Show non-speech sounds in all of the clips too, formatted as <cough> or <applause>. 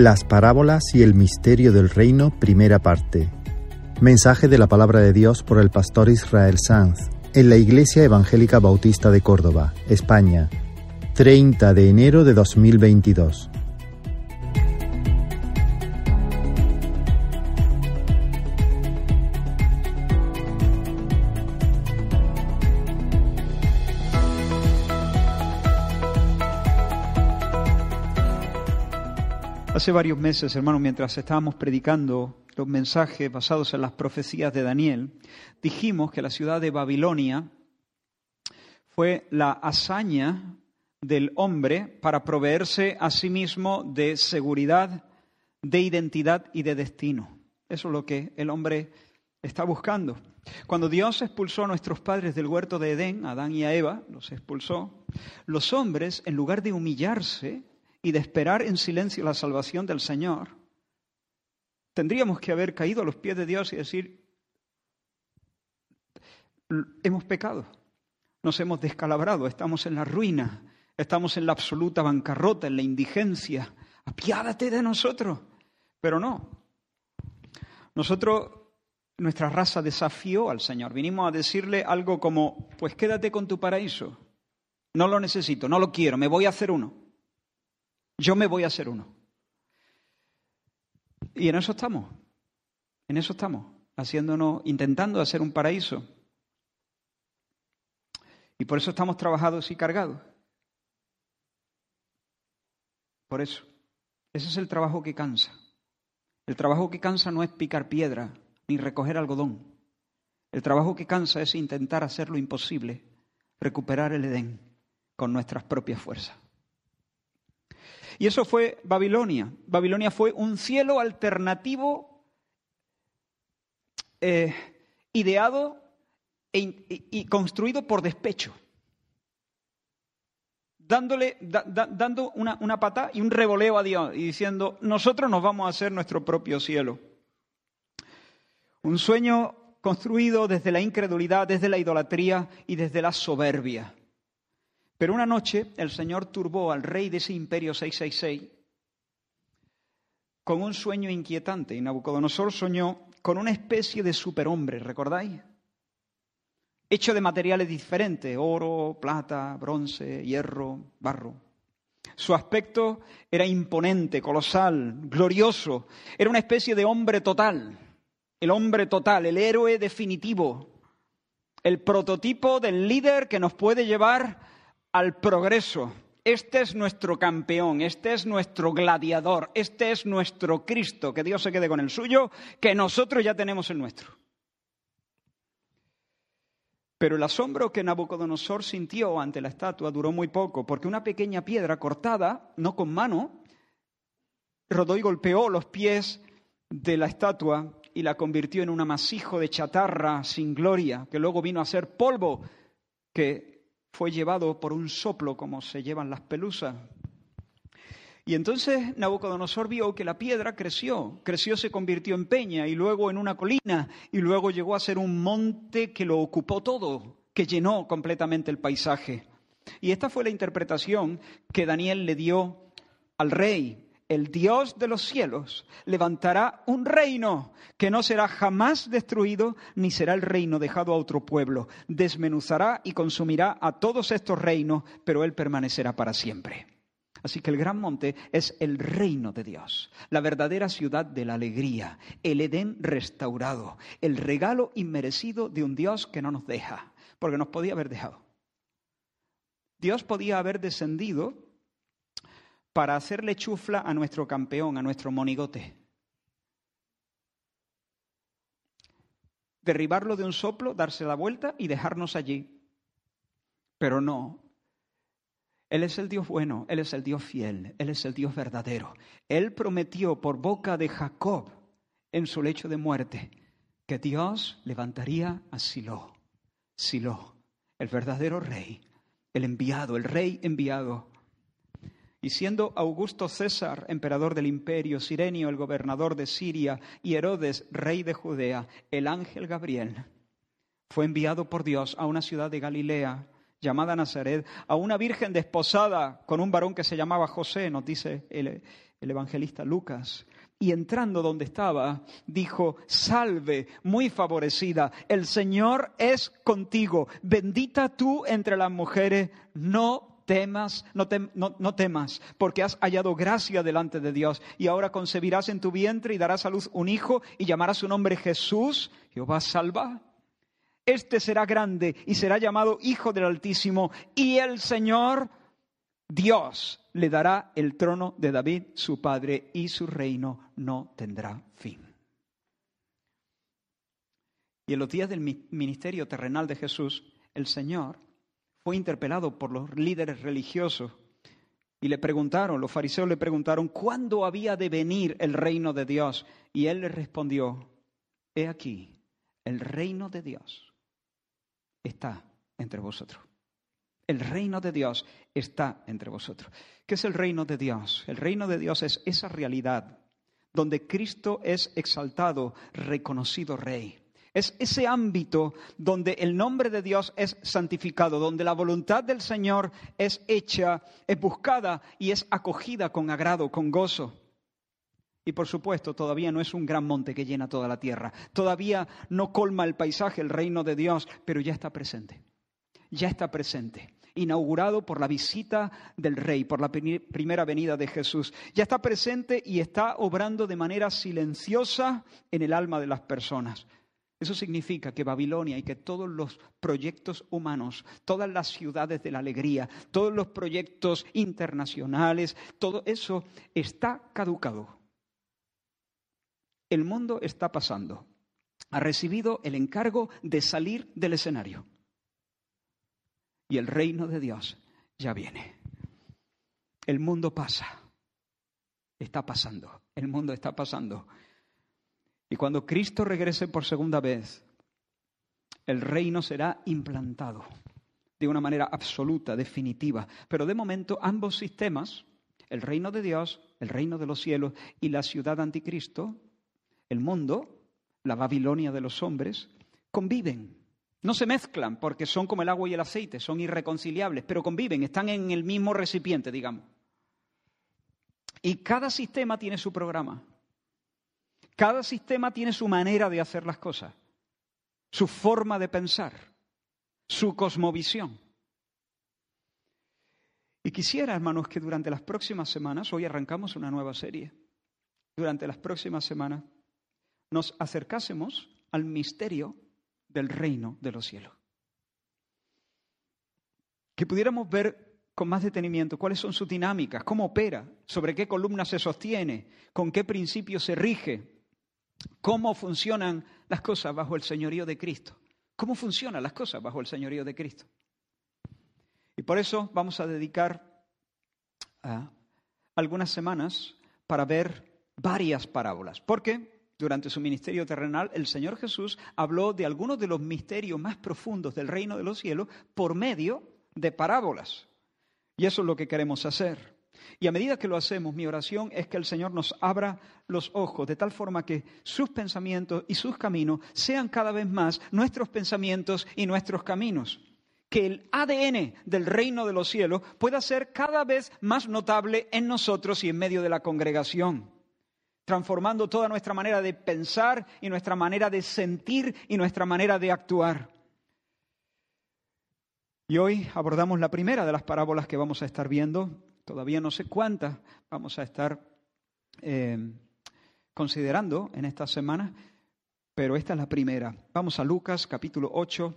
Las parábolas y el misterio del reino, primera parte. Mensaje de la palabra de Dios por el pastor Israel Sanz en la Iglesia Evangélica Bautista de Córdoba, España, 30 de enero de 2022. Hace varios meses, hermanos, mientras estábamos predicando los mensajes basados en las profecías de Daniel, dijimos que la ciudad de Babilonia fue la hazaña del hombre para proveerse a sí mismo de seguridad, de identidad y de destino. Eso es lo que el hombre está buscando. Cuando Dios expulsó a nuestros padres del huerto de Edén, Adán y a Eva, los expulsó, los hombres, en lugar de humillarse, y de esperar en silencio la salvación del Señor, tendríamos que haber caído a los pies de Dios y decir, hemos pecado, nos hemos descalabrado, estamos en la ruina, estamos en la absoluta bancarrota, en la indigencia, apiádate de nosotros. Pero no, nosotros, nuestra raza desafió al Señor, vinimos a decirle algo como, pues quédate con tu paraíso, no lo necesito, no lo quiero, me voy a hacer uno. Yo me voy a hacer uno. Y en eso estamos. En eso estamos, haciéndonos, intentando hacer un paraíso. Y por eso estamos trabajados y cargados. Por eso. Ese es el trabajo que cansa. El trabajo que cansa no es picar piedra ni recoger algodón. El trabajo que cansa es intentar hacer lo imposible, recuperar el Edén con nuestras propias fuerzas. Y eso fue Babilonia. Babilonia fue un cielo alternativo eh, ideado e y construido por despecho, dándole, dando una, una y un revoleo a Dios y diciendo, nosotros nos vamos a hacer nuestro propio cielo. Un sueño construido desde la incredulidad, desde la idolatría y desde la soberbia. Pero una noche el Señor turbó al rey de ese imperio 666 con un sueño inquietante y Nabucodonosor soñó con una especie de superhombre, ¿recordáis? Hecho de materiales diferentes, oro, plata, bronce, hierro, barro. Su aspecto era imponente, colosal, glorioso. Era una especie de hombre total, el hombre total, el héroe definitivo, el prototipo del líder que nos puede llevar al progreso. Este es nuestro campeón, este es nuestro gladiador, este es nuestro Cristo, que Dios se quede con el suyo, que nosotros ya tenemos el nuestro. Pero el asombro que Nabucodonosor sintió ante la estatua duró muy poco, porque una pequeña piedra cortada, no con mano, rodó y golpeó los pies de la estatua y la convirtió en un amasijo de chatarra sin gloria, que luego vino a ser polvo que fue llevado por un soplo como se llevan las pelusas. Y entonces Nabucodonosor vio que la piedra creció, creció, se convirtió en peña y luego en una colina y luego llegó a ser un monte que lo ocupó todo, que llenó completamente el paisaje. Y esta fue la interpretación que Daniel le dio al rey el Dios de los cielos levantará un reino que no será jamás destruido, ni será el reino dejado a otro pueblo. Desmenuzará y consumirá a todos estos reinos, pero Él permanecerá para siempre. Así que el gran monte es el reino de Dios, la verdadera ciudad de la alegría, el Edén restaurado, el regalo inmerecido de un Dios que no nos deja, porque nos podía haber dejado. Dios podía haber descendido para hacerle chufla a nuestro campeón, a nuestro monigote. Derribarlo de un soplo, darse la vuelta y dejarnos allí. Pero no. Él es el Dios bueno, Él es el Dios fiel, Él es el Dios verdadero. Él prometió por boca de Jacob en su lecho de muerte que Dios levantaría a Silo, Silo, el verdadero rey, el enviado, el rey enviado y siendo Augusto César, emperador del imperio, Sirenio, el gobernador de Siria, y Herodes, rey de Judea, el ángel Gabriel fue enviado por Dios a una ciudad de Galilea llamada Nazaret, a una virgen desposada con un varón que se llamaba José, nos dice el evangelista Lucas, y entrando donde estaba, dijo, salve, muy favorecida, el Señor es contigo, bendita tú entre las mujeres, no temas, no, no, temas, porque has hallado gracia delante de Dios, y ahora concebirás en tu vientre y darás a luz un hijo, y llamarás su nombre Jesús, Jehová salva. Este será grande y será llamado Hijo del Altísimo, y el Señor Dios le dará el trono de David, su padre, y su reino no tendrá fin. Y en los días del ministerio terrenal de Jesús, el Señor fue interpelado por los líderes religiosos y le preguntaron, los fariseos le preguntaron, ¿cuándo había de venir el reino de Dios? Y él les respondió, he aquí, el reino de Dios está entre vosotros. El reino de Dios está entre vosotros. ¿Qué es el reino de Dios? El reino de Dios es esa realidad donde Cristo es exaltado, reconocido rey. Es ese ámbito donde el nombre de Dios es santificado, donde la voluntad del Señor es hecha, es buscada y es acogida con agrado, con gozo. Y por supuesto, todavía no es un gran monte que llena toda la tierra. Todavía no colma el paisaje el reino de Dios, pero ya está presente. Ya está presente inaugurado por la visita del Rey, por la primera venida de Jesús. Ya está presente y está obrando de manera silenciosa en el alma de las personas. Eso significa que Babilonia y que todos los proyectos humanos, todas las ciudades de la alegría, todos los proyectos internacionales, todo eso está caducado. El mundo está pasando. Ha recibido el encargo de salir del escenario y el reino de Dios ya viene. El mundo pasa, está pasando, el mundo está pasando. Y cuando Cristo regrese por segunda vez, el reino será implantado de una manera absoluta, definitiva. Pero de momento ambos sistemas, el reino de Dios, el reino de los cielos y la ciudad anticristo, el mundo, la Babilonia de los hombres, conviven. No se mezclan porque son como el agua y el aceite, son irreconciliables, pero conviven, están en el mismo recipiente, digamos. Y cada sistema tiene su programa. Cada sistema tiene su manera de hacer las cosas, su forma de pensar, su cosmovisión. Y quisiera, hermanos, que durante las próximas semanas, hoy arrancamos una nueva serie, durante las próximas semanas nos acercásemos al misterio del reino de los cielos. Que pudiéramos ver con más detenimiento cuáles son sus dinámicas, cómo opera, sobre qué columna se sostiene, con qué principios se rige, cómo funcionan las cosas bajo el señorío de Cristo, cómo funcionan las cosas bajo el señorío de Cristo. Y por eso vamos a dedicar ah, algunas semanas para ver varias parábolas, porque durante su ministerio terrenal, el Señor Jesús habló de algunos de los misterios más profundos del reino de los cielos por medio de parábolas. Y eso es lo que queremos hacer. Y a medida que lo hacemos, mi oración es que el Señor nos abra los ojos de tal forma que sus pensamientos y sus caminos sean cada vez más nuestros pensamientos y nuestros caminos. Que el ADN del reino de los cielos pueda ser cada vez más notable en nosotros y en medio de la congregación transformando toda nuestra manera de pensar y nuestra manera de sentir y nuestra manera de actuar. Y hoy abordamos la primera de las parábolas que vamos a estar viendo. Todavía no sé cuántas vamos a estar eh, considerando en esta semana, pero esta es la primera. Vamos a Lucas capítulo 8.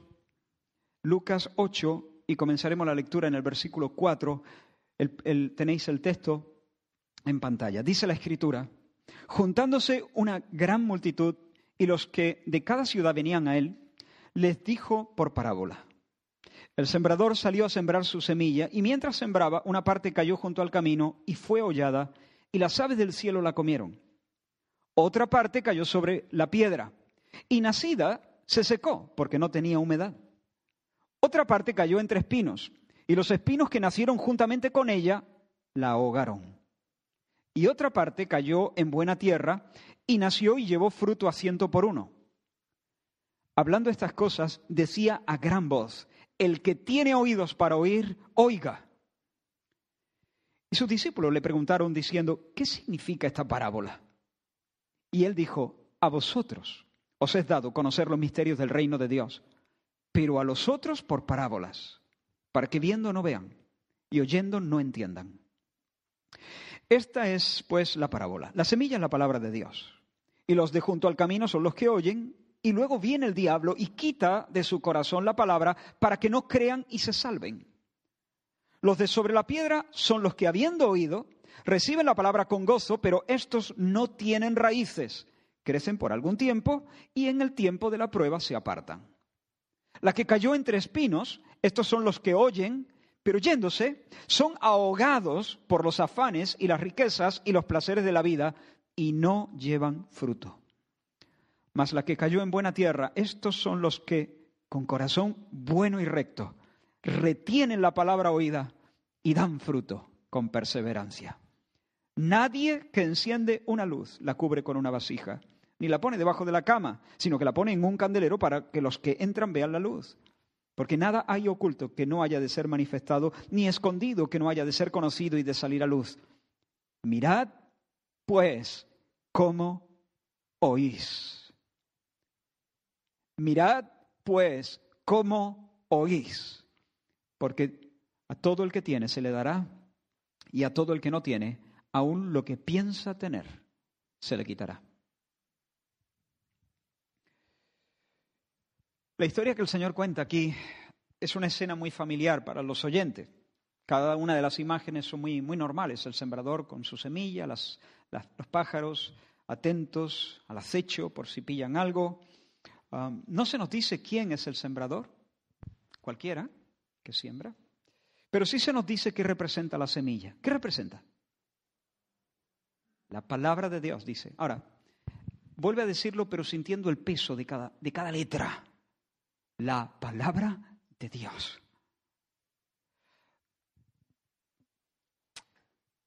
Lucas 8 y comenzaremos la lectura en el versículo 4. tenéis el texto en pantalla. Dice la escritura. Juntándose una gran multitud y los que de cada ciudad venían a él, les dijo por parábola. El sembrador salió a sembrar su semilla y mientras sembraba, una parte cayó junto al camino y fue hollada y las aves del cielo la comieron. Otra parte cayó sobre la piedra y nacida se secó porque no tenía humedad. Otra parte cayó entre espinos y los espinos que nacieron juntamente con ella la ahogaron y otra parte cayó en buena tierra y nació y llevó fruto a ciento por uno. Hablando estas cosas, decía a gran voz, el que tiene oídos para oír, oiga. Y sus discípulos le preguntaron diciendo, ¿qué significa esta parábola? Y él dijo, a vosotros os es dado conocer los misterios del reino de Dios, pero a los otros por parábolas, para que viendo no vean y oyendo no entiendan. Esta es, pues, la parábola. La semilla es la palabra de Dios. Y los de junto al camino son los que oyen, y luego viene el diablo y quita de su corazón la palabra para que no crean y se salven. Los de sobre la piedra son los que, habiendo oído, reciben la palabra con gozo, pero estos no tienen raíces, crecen por algún tiempo y en el tiempo de la prueba se apartan. La que cayó entre espinos, estos son los que oyen, pero yéndose, son ahogados por los afanes y las riquezas y los placeres de la vida y no llevan fruto. Mas la que cayó en buena tierra, estos son los que, con corazón bueno y recto, retienen la palabra oída y dan fruto con perseverancia. Nadie que enciende una luz la cubre con una vasija, ni la pone debajo de la cama, sino que la pone en un candelero para que los que entran vean la luz. Porque nada hay oculto que no haya de ser manifestado, ni escondido que no haya de ser conocido y de salir a luz. Mirad, pues, cómo oís. Mirad, pues, cómo oís porque a todo el que tiene se le dará y a todo el que no tiene, aún lo que piensa tener, se le quitará. La historia que el Señor cuenta aquí es una escena muy familiar para los oyentes. Cada una de las imágenes son muy, muy normales. El sembrador con su semilla, los pájaros atentos al acecho por si pillan algo. No se nos dice quién es el sembrador, cualquiera que siembra. Pero sí se nos dice que representa la semilla. ¿Qué representa? La palabra de Dios, dice. Ahora, vuelve a decirlo, pero sintiendo el peso de cada, de cada letra. La palabra de Dios.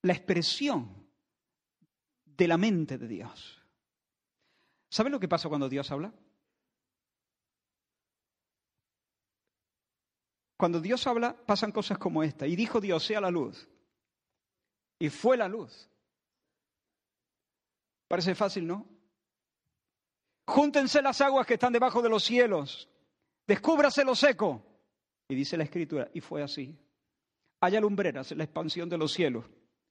La expresión de la mente de Dios. ¿Saben lo que pasa cuando Dios habla? Cuando Dios habla, pasan cosas como esta. Y dijo Dios, sea la luz. Y fue la luz. Parece fácil, ¿no? Júntense las aguas que están debajo de los cielos. Descúbrase lo seco. Y dice la escritura, y fue así. Haya lumbreras en la expansión de los cielos.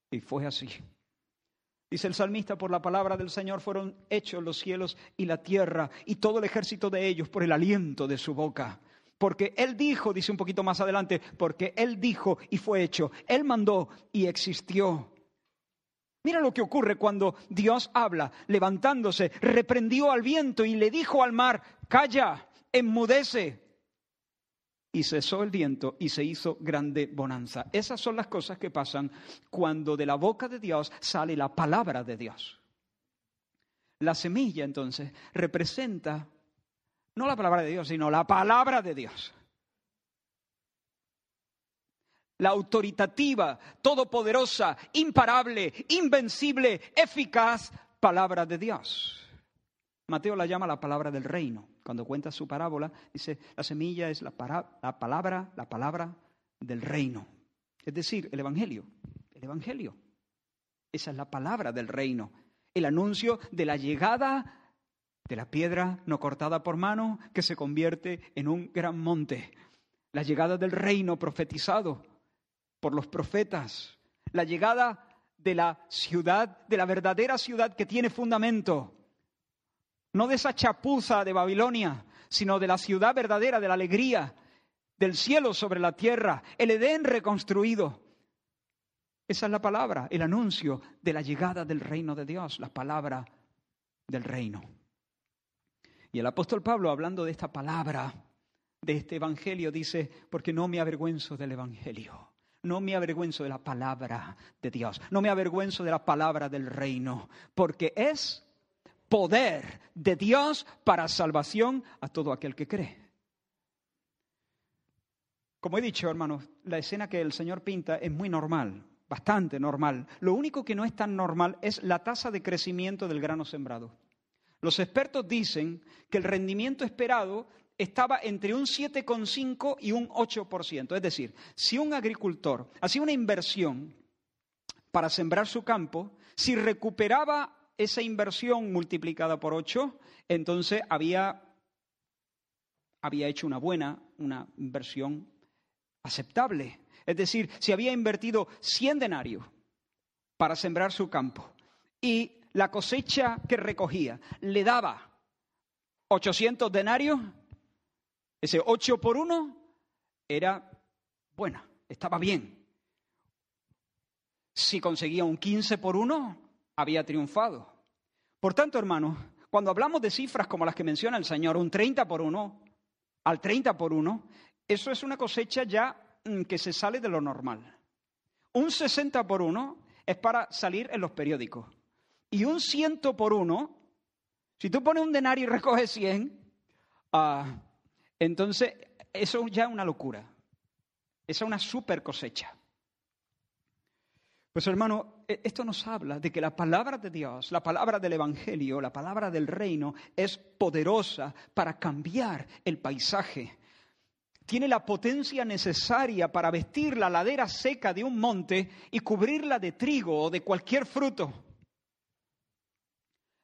Y fue así. Dice el salmista, por la palabra del Señor fueron hechos los cielos y la tierra y todo el ejército de ellos por el aliento de su boca. Porque Él dijo, dice un poquito más adelante, porque Él dijo y fue hecho. Él mandó y existió. Mira lo que ocurre cuando Dios habla, levantándose, reprendió al viento y le dijo al mar, calla, enmudece. Y cesó el viento y se hizo grande bonanza. Esas son las cosas que pasan cuando de la boca de Dios sale la palabra de Dios. La semilla entonces representa no la palabra de Dios, sino la palabra de Dios. La autoritativa, todopoderosa, imparable, invencible, eficaz palabra de Dios. Mateo la llama la palabra del reino. Cuando cuenta su parábola, dice, la semilla es la, la palabra, la palabra del reino. Es decir, el Evangelio. El Evangelio. Esa es la palabra del reino. El anuncio de la llegada de la piedra no cortada por mano que se convierte en un gran monte. La llegada del reino profetizado por los profetas. La llegada de la ciudad, de la verdadera ciudad que tiene fundamento. No de esa chapuza de Babilonia, sino de la ciudad verdadera, de la alegría, del cielo sobre la tierra, el Edén reconstruido. Esa es la palabra, el anuncio de la llegada del reino de Dios, la palabra del reino. Y el apóstol Pablo, hablando de esta palabra, de este evangelio, dice, porque no me avergüenzo del evangelio. No me avergüenzo de la palabra de Dios. No me avergüenzo de la palabra del reino. Porque es poder de Dios para salvación a todo aquel que cree. Como he dicho, hermanos, la escena que el Señor pinta es muy normal, bastante normal. Lo único que no es tan normal es la tasa de crecimiento del grano sembrado. Los expertos dicen que el rendimiento esperado estaba entre un 7,5 y un 8%. Es decir, si un agricultor hacía una inversión para sembrar su campo, si recuperaba esa inversión multiplicada por ocho, entonces había, había hecho una buena, una inversión aceptable. Es decir, si había invertido 100 denarios para sembrar su campo y la cosecha que recogía le daba 800 denarios, ese 8 por 1 era buena, estaba bien. Si conseguía un 15 por 1, había triunfado. Por tanto, hermanos, cuando hablamos de cifras como las que menciona el Señor, un 30 por 1, al 30 por 1, eso es una cosecha ya mm, que se sale de lo normal. Un 60 por 1 es para salir en los periódicos. Y un 100 por 1, si tú pones un denario y recoges 100, ah, entonces eso ya es una locura. Esa es una super cosecha. Pues hermano, e, esto nos habla de que la palabra de Dios, la palabra del Evangelio, la palabra del reino es poderosa para cambiar el paisaje. Tiene la potencia necesaria para vestir la ladera seca de un monte y cubrirla de trigo o de cualquier fruto.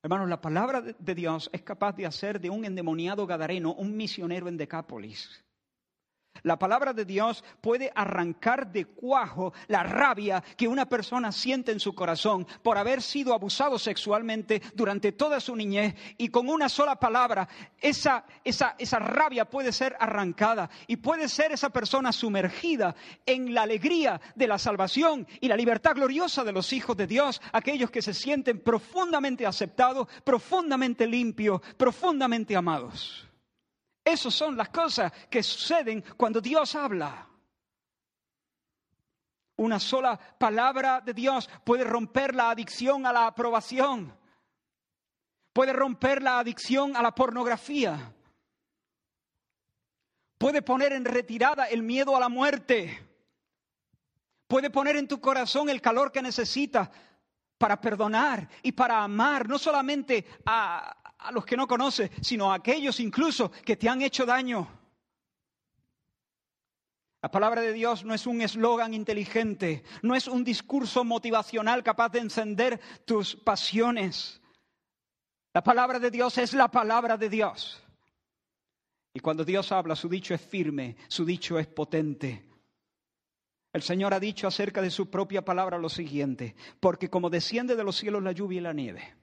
Hermanos, la palabra de Dios es capaz de hacer de un endemoniado gadareno un misionero en Decápolis. La palabra de Dios puede arrancar de cuajo la rabia que una persona siente en su corazón por haber sido abusado sexualmente durante toda su niñez y con una sola palabra esa, esa, esa rabia puede ser arrancada y puede ser esa persona sumergida en la alegría de la salvación y la libertad gloriosa de los hijos de Dios, aquellos que se sienten profundamente aceptados, profundamente limpios, profundamente amados. Esas son las cosas que suceden cuando Dios habla. Una sola palabra de Dios puede romper la adicción a la aprobación, puede romper la adicción a la pornografía, puede poner en retirada el miedo a la muerte, puede poner en tu corazón el calor que necesitas para perdonar y para amar, no solamente a, a los que no conoces, sino a aquellos incluso que te han hecho daño. La palabra de Dios no es un eslogan inteligente, no es un discurso motivacional capaz de encender tus pasiones. La palabra de Dios es la palabra de Dios. Y cuando Dios habla, su dicho es firme, su dicho es potente. El Señor ha dicho acerca de su propia palabra lo siguiente, porque como desciende de los cielos la lluvia y la nieve,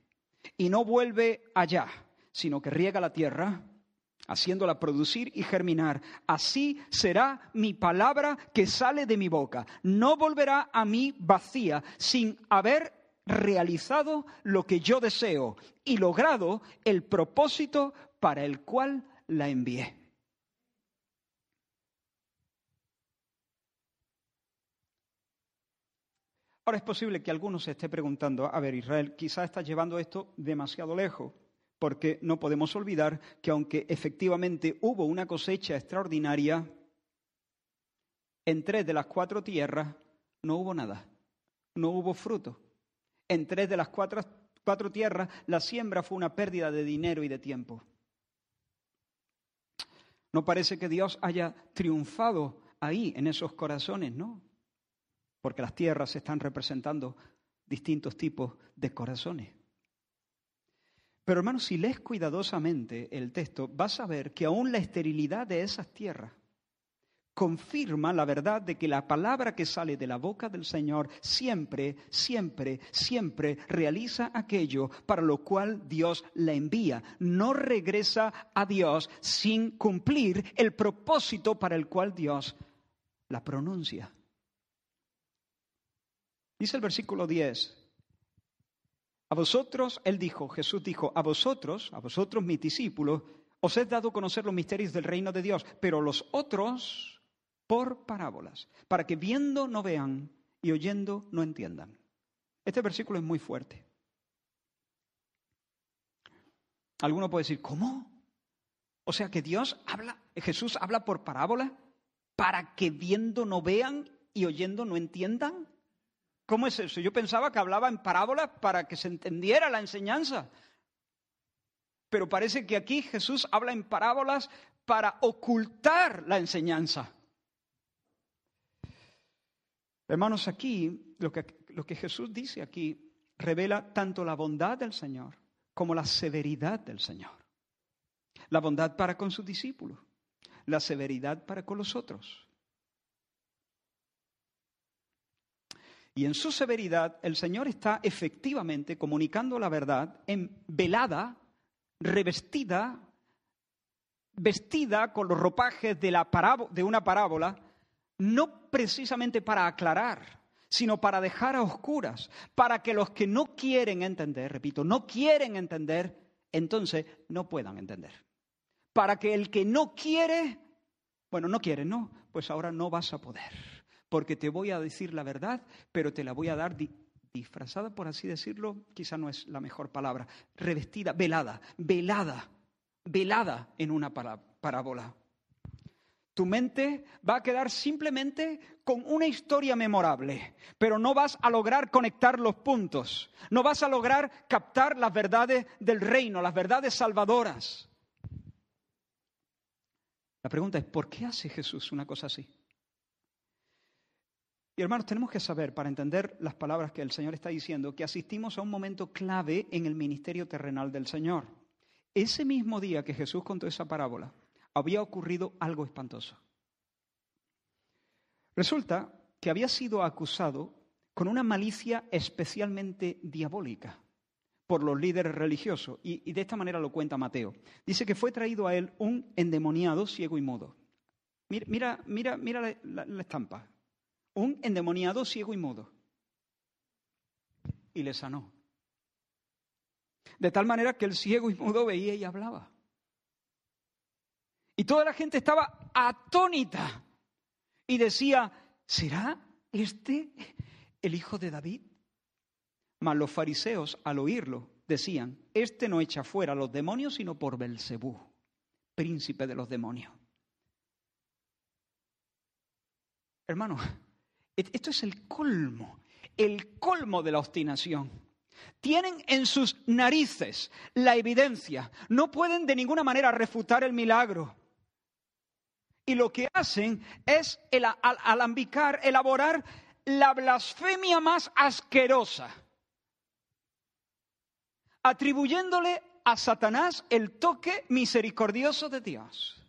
y no vuelve allá, sino que riega la tierra, haciéndola producir y germinar. Así será mi palabra que sale de mi boca. No volverá a mí vacía sin haber realizado lo que yo deseo y logrado el propósito para el cual la envié. Ahora es posible que algunos se esté preguntando, a ver, Israel, quizá está llevando esto demasiado lejos, porque no podemos olvidar que aunque efectivamente hubo una cosecha extraordinaria, en tres de las cuatro tierras no hubo nada, no hubo fruto. En tres de las cuatro, cuatro tierras la siembra fue una pérdida de dinero y de tiempo. No parece que Dios haya triunfado ahí, en esos corazones, ¿no? Porque las tierras están representando distintos tipos de corazones. Pero hermanos, si lees cuidadosamente el texto, vas a ver que aún la esterilidad de esas tierras confirma la verdad de que la palabra que sale de la boca del Señor siempre, siempre, siempre realiza aquello para lo cual Dios la envía. No regresa a Dios sin cumplir el propósito para el cual Dios la pronuncia. Dice el versículo 10, a vosotros, él dijo, Jesús dijo, a vosotros, a vosotros mis discípulos, os he dado a conocer los misterios del reino de Dios, pero los otros por parábolas, para que viendo no vean y oyendo no entiendan. Este versículo es muy fuerte. Alguno puede decir, ¿cómo? O sea que Dios habla, Jesús habla por parábola para que viendo no vean y oyendo no entiendan. ¿Cómo es eso? Yo pensaba que hablaba en parábolas para que se entendiera la enseñanza. Pero parece que aquí Jesús habla en parábolas para ocultar la enseñanza. Hermanos, aquí lo que lo que Jesús dice aquí revela tanto la bondad del Señor como la severidad del Señor. La bondad para con sus discípulos, la severidad para con los otros. Y en su severidad el Señor está efectivamente comunicando la verdad en velada, revestida, vestida con los ropajes de, de una parábola, no precisamente para aclarar, sino para dejar a oscuras, para que los que no quieren entender, repito, no quieren entender, entonces no puedan entender. Para que el que no quiere, bueno, no quiere, no, pues ahora no vas a poder, porque te voy a decir la verdad, pero te la voy a dar disfrazada, por así decirlo, quizá no es la mejor palabra, revestida, velada, velada, velada en una parábola. Tu mente va a quedar simplemente con una historia memorable, pero no vas a lograr conectar los puntos, no vas a lograr captar las verdades del reino, las verdades salvadoras. La pregunta es, ¿por qué hace Jesús una cosa así? Y hermanos, tenemos que saber, para entender las palabras que el Señor está diciendo, que asistimos a un momento clave en el ministerio terrenal del Señor. Ese mismo día que Jesús contó esa parábola, había ocurrido algo espantoso. Resulta que había sido acusado con una malicia especialmente diabólica por los líderes religiosos, y, de esta manera lo cuenta Mateo. Dice que fue traído a él un endemoniado ciego y mudo. Mira, mira, mira, la, la estampa. Un endemoniado ciego y mudo. Y le sanó. De tal manera que el ciego y mudo veía y hablaba. Y toda la gente estaba atónita y decía, ¿será este el hijo de David? Mas los fariseos, al oírlo, decían, este no echa fuera a los demonios, sino por Belcebú, príncipe de los demonios. Hermano, esto es el colmo, el colmo de la obstinación. Tienen en sus narices la evidencia, no pueden de ninguna manera refutar el milagro y lo que hacen es alambicar, elaborar la blasfemia más asquerosa, atribuyéndole a Satanás el toque misericordioso de Dios.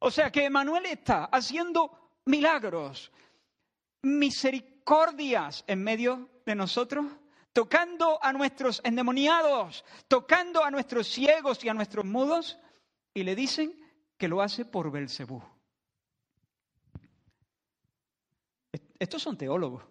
O sea que Emanuel está haciendo milagros, misericordias en medio de nosotros, tocando a nuestros endemoniados, tocando a nuestros ciegos y a nuestros mudos, y le dicen que lo hace por Belcebú. Estos son teólogos.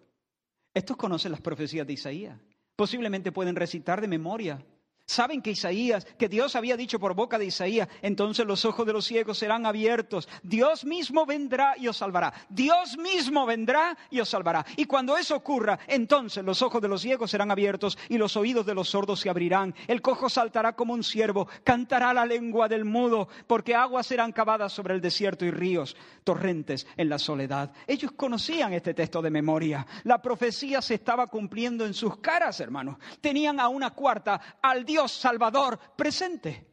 Estos conocen las profecías de Isaías. Posiblemente pueden recitar de memoria Saben que Isaías, que Dios había dicho por boca de Isaías, entonces los ojos de los ciegos serán abiertos. Dios mismo vendrá y os salvará. Dios mismo vendrá y os salvará. Y cuando eso ocurra, entonces los ojos de los ciegos serán abiertos y los oídos de los sordos se abrirán. El cojo saltará como un ciervo, cantará la lengua del mudo, porque aguas serán cavadas sobre el desierto y ríos, torrentes en la soledad. Ellos conocían este texto de memoria. La profecía se estaba cumpliendo en sus caras, hermanos. Tenían a una cuarta al Dios Salvador presente.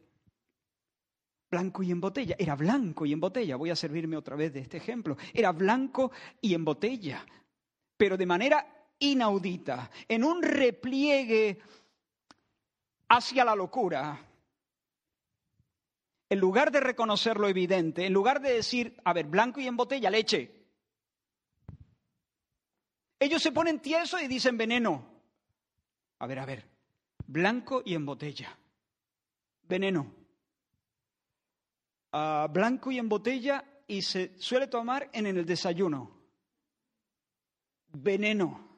Blanco y en botella. Era blanco y en botella. Voy a servirme otra vez de este ejemplo. Era blanco y en botella, pero de manera inaudita, en un repliegue hacia la locura. En lugar de reconocer lo evidente, en lugar de decir, a ver, blanco y en botella, leche. Ellos se ponen tiesos y dicen veneno. A ver, a ver, blanco y en botella. Veneno. Ah, blanco y en botella y se suele tomar en el desayuno. Veneno.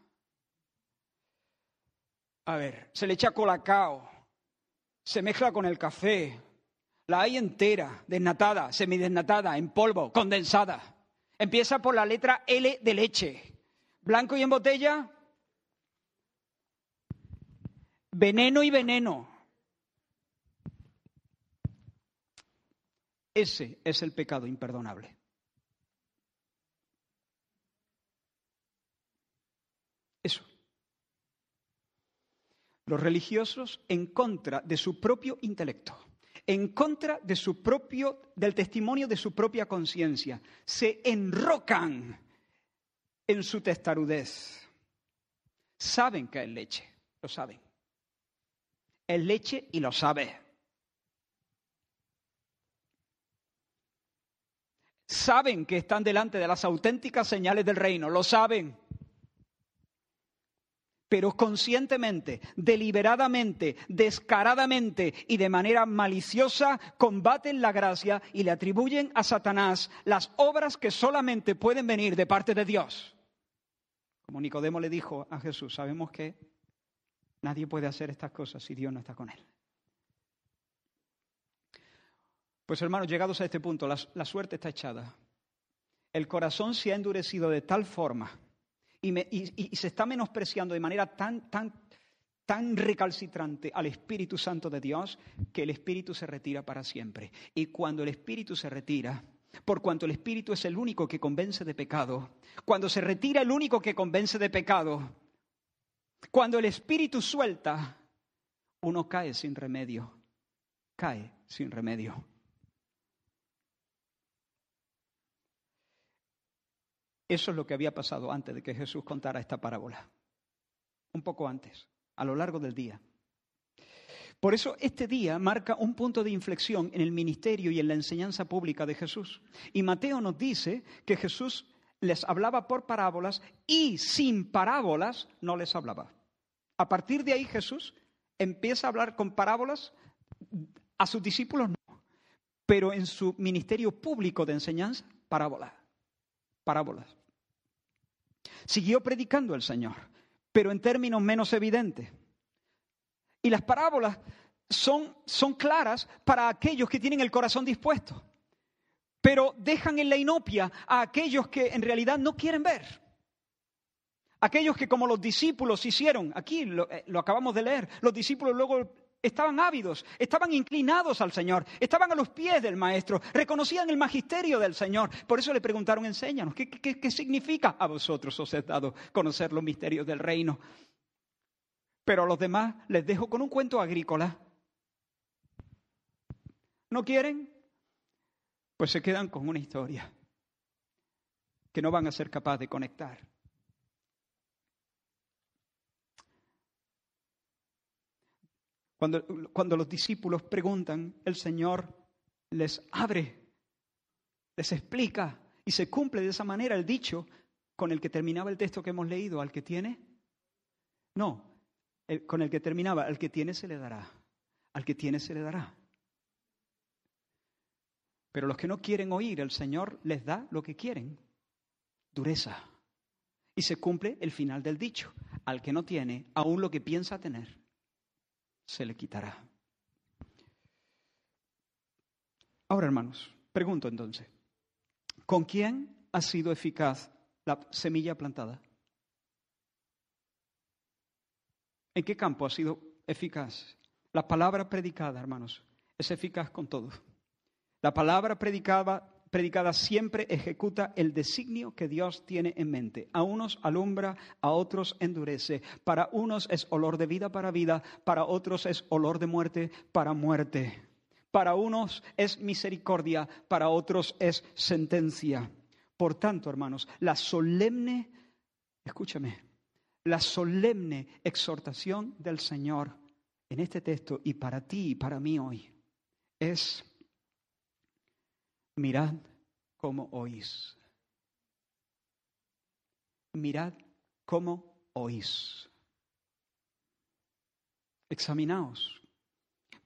A ver, se le echa colacao, se mezcla con el café, la hay entera, desnatada, semidesnatada, en polvo, condensada. Empieza por la letra L de leche. Blanco y en botella, veneno y veneno. Ese es el pecado imperdonable. Eso. Los religiosos en contra de su propio intelecto, en contra de su propio del testimonio de su propia conciencia, se enrocan en su testarudez. Saben que es leche, lo saben. Es leche y lo sabe. Saben que están delante de las auténticas señales del reino, lo saben pero conscientemente, deliberadamente, descaradamente y de manera maliciosa combaten la gracia y le atribuyen a Satanás las obras que solamente pueden venir de parte de Dios. Como Nicodemo le dijo a Jesús, sabemos que nadie puede hacer estas cosas si Dios no está con él. Pues hermanos, llegados a este punto, la, suerte está echada. El corazón se ha endurecido de tal forma y, se está menospreciando de manera tan, tan, tan recalcitrante al Espíritu Santo de Dios que el Espíritu se retira para siempre. Y cuando el Espíritu se retira, por cuanto el Espíritu es el único que convence de pecado, cuando se retira el único que convence de pecado, cuando el Espíritu suelta, uno cae sin remedio, cae sin remedio. Eso es lo que había pasado antes de que Jesús contara esta parábola. Un poco antes, a lo largo del día. Por eso este día marca un punto de inflexión en el ministerio y en la enseñanza pública de Jesús. Y Mateo nos dice que Jesús les hablaba por parábolas y sin parábolas no les hablaba. A partir de ahí Jesús empieza a hablar con parábolas, a sus discípulos no, pero en su ministerio público de enseñanza, parábolas parábolas. Siguió predicando el Señor, pero en términos menos evidentes. Y las parábolas son, son claras para aquellos que tienen el corazón dispuesto, pero dejan en la inopia a aquellos que en realidad no quieren ver. Aquellos que como los discípulos hicieron, aquí lo, eh, lo acabamos de leer, los discípulos luego estaban ávidos, estaban inclinados al Señor, estaban a los pies del Maestro, reconocían el magisterio del Señor. Por eso le preguntaron, enséñanos, ¿qué, qué, significa a vosotros os he dado conocer los misterios del reino? Pero a los demás les dejo con un cuento agrícola. ¿No quieren? Pues se quedan con una historia que no van a ser capaces de conectar. Cuando, los discípulos preguntan, el Señor les abre, les explica y se cumple de esa manera el dicho con el que terminaba el texto que hemos leído, al que tiene. No, con el que terminaba, al que tiene se le dará, al que tiene se le dará. Pero los que no quieren oír, el Señor les da lo que quieren, dureza. Y se cumple el final del dicho, al que no tiene, aún lo que piensa tener se le quitará. Ahora, hermanos, pregunto entonces, ¿con quién ha sido eficaz la semilla plantada? ¿En qué campo ha sido eficaz? La palabra predicada, hermanos, es eficaz con todo. La palabra predicada predicada siempre ejecuta el designio que Dios tiene en mente. A unos alumbra, a otros endurece. Para unos es olor de vida para vida, para otros es olor de muerte para muerte. Para unos es misericordia, para otros es sentencia. Por tanto, hermanos, la solemne, escúchame, la solemne exhortación del Señor en este texto y para ti y para mí hoy es Mirad cómo oís. Mirad cómo oís. Examinaos.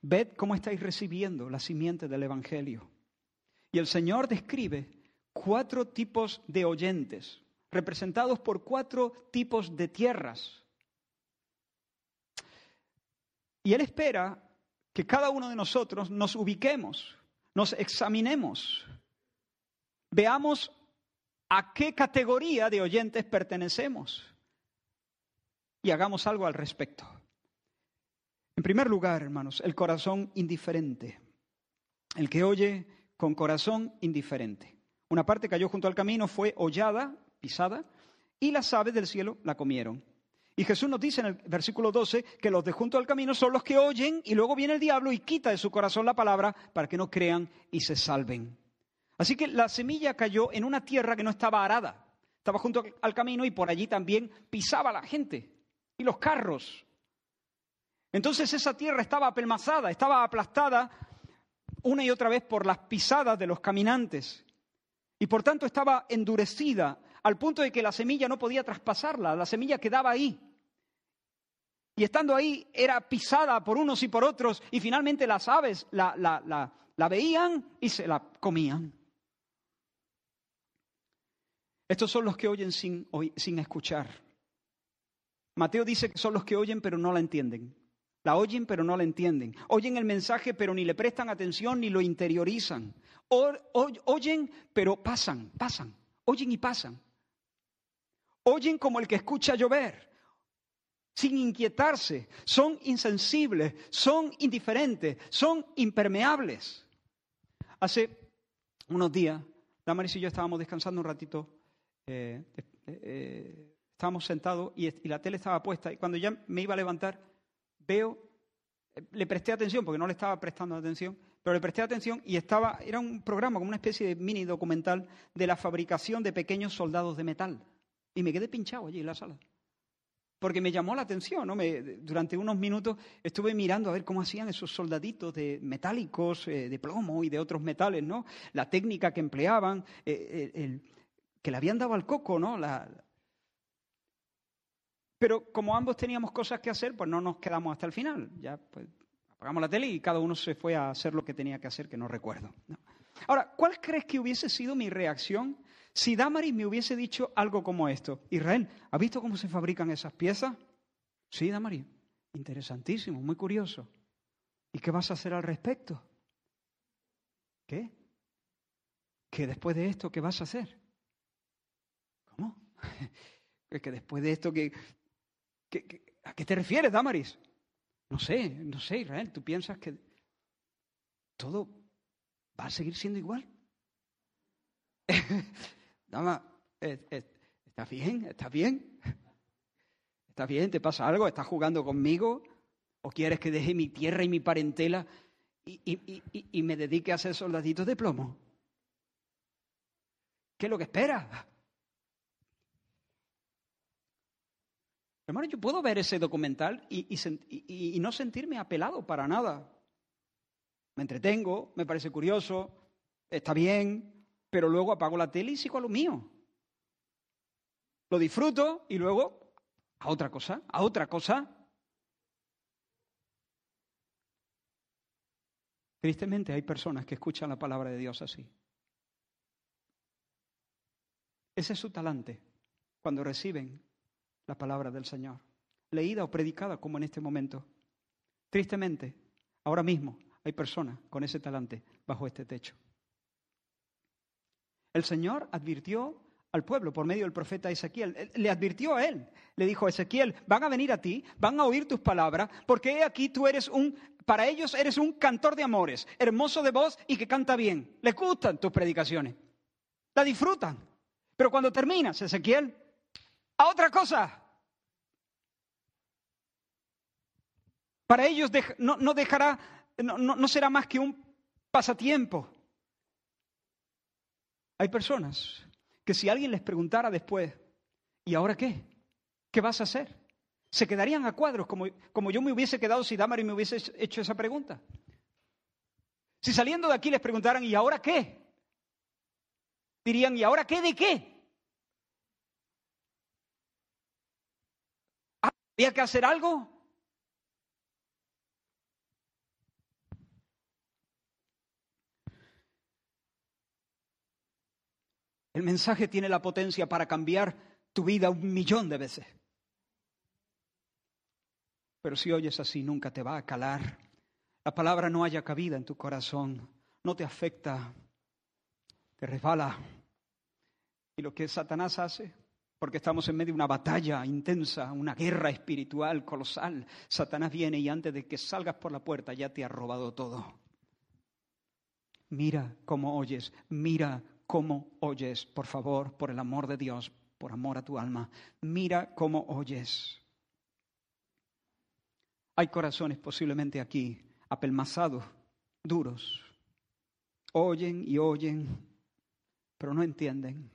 Ved cómo estáis recibiendo la simiente del Evangelio. Y el Señor describe cuatro tipos de oyentes, representados por cuatro tipos de tierras. Y Él espera que cada uno de nosotros nos ubiquemos nos examinemos, veamos a qué categoría de oyentes pertenecemos y hagamos algo al respecto. En primer lugar, hermanos, el corazón indiferente, el que oye con corazón indiferente. Una parte cayó junto al camino, fue hollada, pisada, y las aves del cielo la comieron. Y Jesús nos dice en el versículo 12 que los de junto al camino son los que oyen y luego viene el diablo y quita de su corazón la palabra para que no crean y se salven. Así que la semilla cayó en una tierra que no estaba arada. Estaba junto al camino y por allí también pisaba la gente y los carros. Entonces esa tierra estaba apelmazada, estaba aplastada una y otra vez por las pisadas de los caminantes. Y por tanto estaba endurecida al punto de que la semilla no podía traspasarla, la semilla quedaba ahí. Y estando ahí era pisada por unos y por otros y finalmente las aves la, la veían y se la comían. Estos son los que oyen sin, sin escuchar. Mateo dice que son los que oyen pero no la entienden. La oyen pero no la entienden. Oyen el mensaje pero ni le prestan atención ni lo interiorizan. oyen pero pasan, pasan. Oyen y pasan. Oyen como el que escucha llover, sin inquietarse. Son insensibles, son indiferentes, son impermeables. Hace unos días, Damaris y yo estábamos descansando un ratito, eh, eh, eh, estábamos sentados y, y la tele estaba puesta y cuando ya me iba a levantar, veo, le presté atención porque no le estaba prestando atención, pero le presté atención y estaba, era un programa como una especie de mini documental de la fabricación de pequeños soldados de metal. Y me quedé pinchado allí en la sala. Porque me llamó la atención, ¿no? Me, durante unos minutos estuve mirando a ver cómo hacían esos soldaditos de metálicos, eh, de plomo y de otros metales, ¿no? La técnica que empleaban, eh, el, que le habían dado al coco, ¿no? Pero como ambos teníamos cosas que hacer, pues no nos quedamos hasta el final. Ya pues, apagamos la tele y cada uno se fue a hacer lo que tenía que hacer, que no recuerdo. Ahora, ¿cuál crees que hubiese sido mi reacción si Damaris me hubiese dicho algo como esto? Israel, ¿has visto cómo se fabrican esas piezas? Sí, Damaris. Interesantísimo, muy curioso. ¿Y qué vas a hacer al respecto? ¿Qué? ¿Que después de esto qué vas a hacer? ¿Cómo? <laughs> Que después de esto que a qué te refieres, Damaris? No sé, no sé, Israel. ¿Tú piensas que todo va a seguir siendo igual? <laughs> Dama, eh, eh, ¿estás bien? ¿Estás bien? ¿Estás bien? ¿Te pasa algo? ¿Estás jugando conmigo? ¿O quieres que deje mi tierra y mi parentela y, me dedique a ser soldaditos de plomo? ¿Qué es lo que esperas? Hermano, yo puedo ver ese documental y, no sentirme apelado para nada. Me entretengo, me parece curioso, está bien, pero luego apago la tele y sigo a lo mío. Lo disfruto y luego a otra cosa, a otra cosa. Tristemente hay personas que escuchan la palabra de Dios así. Ese es su talante. Cuando reciben la palabra del Señor, leída o predicada como en este momento. Tristemente, ahora mismo hay personas con ese talante bajo este techo. El Señor advirtió al pueblo por medio del profeta Ezequiel. Le advirtió a él. Le dijo, Ezequiel, van a venir a ti, van a oír tus palabras, porque aquí tú eres un, para ellos eres un cantor de amores, hermoso de voz y que canta bien. Les gustan tus predicaciones. La disfrutan. Pero cuando terminas, Ezequiel, a otra cosa. Para ellos no, dejará, no, no será más que un pasatiempo. Hay personas que si alguien les preguntara después, ¿y ahora qué? ¿Qué vas a hacer? Se quedarían a cuadros como, como yo me hubiese quedado si Damari me hubiese hecho esa pregunta. Si saliendo de aquí les preguntaran, ¿y ahora qué? Dirían, ¿y ahora qué de qué? ¿Había que hacer algo? El mensaje tiene la potencia para cambiar tu vida un millón de veces. Pero si oyes así, nunca te va a calar. La palabra no haya cabida en tu corazón, no te afecta, te resbala. Y lo que Satanás hace, porque estamos en medio de una batalla intensa, una guerra espiritual colosal. Satanás viene y antes de que salgas por la puerta ya te ha robado todo. Mira cómo oyes, mira cómo oyes, por favor, por el amor de Dios, por amor a tu alma. Mira cómo oyes. Hay corazones posiblemente aquí apelmazados, duros. Oyen y oyen, pero no entienden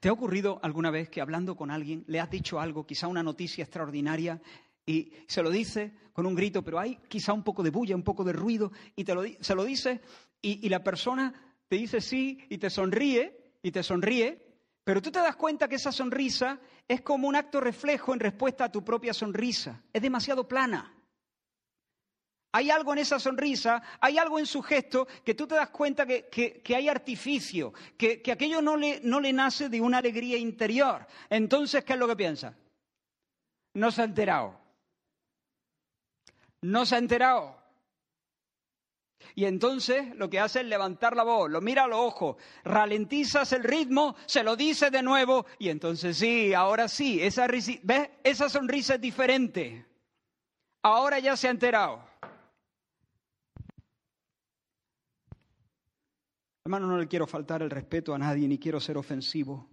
¿Te ha ocurrido alguna vez que hablando con alguien le has dicho algo, quizá una noticia extraordinaria, y se lo dice con un grito, pero hay quizá un poco de bulla, un poco de ruido, y te lo, se lo dice y, y la persona te dice sí y te sonríe, y te sonríe, pero tú te das cuenta que esa sonrisa es como un acto reflejo en respuesta a tu propia sonrisa. Es demasiado plana. Hay algo en esa sonrisa, hay algo en su gesto que tú te das cuenta que, hay artificio, que, que aquello no le, no le nace de una alegría interior. Entonces, ¿qué es lo que piensa? No se ha enterado. No se ha enterado. Y entonces lo que hace es levantar la voz, lo mira a los ojos, ralentizas el ritmo, se lo dice de nuevo y entonces sí, ahora sí, esa, ¿ves? esa sonrisa es diferente. Ahora ya se ha enterado. Hermano, no le quiero faltar el respeto a nadie ni quiero ser ofensivo.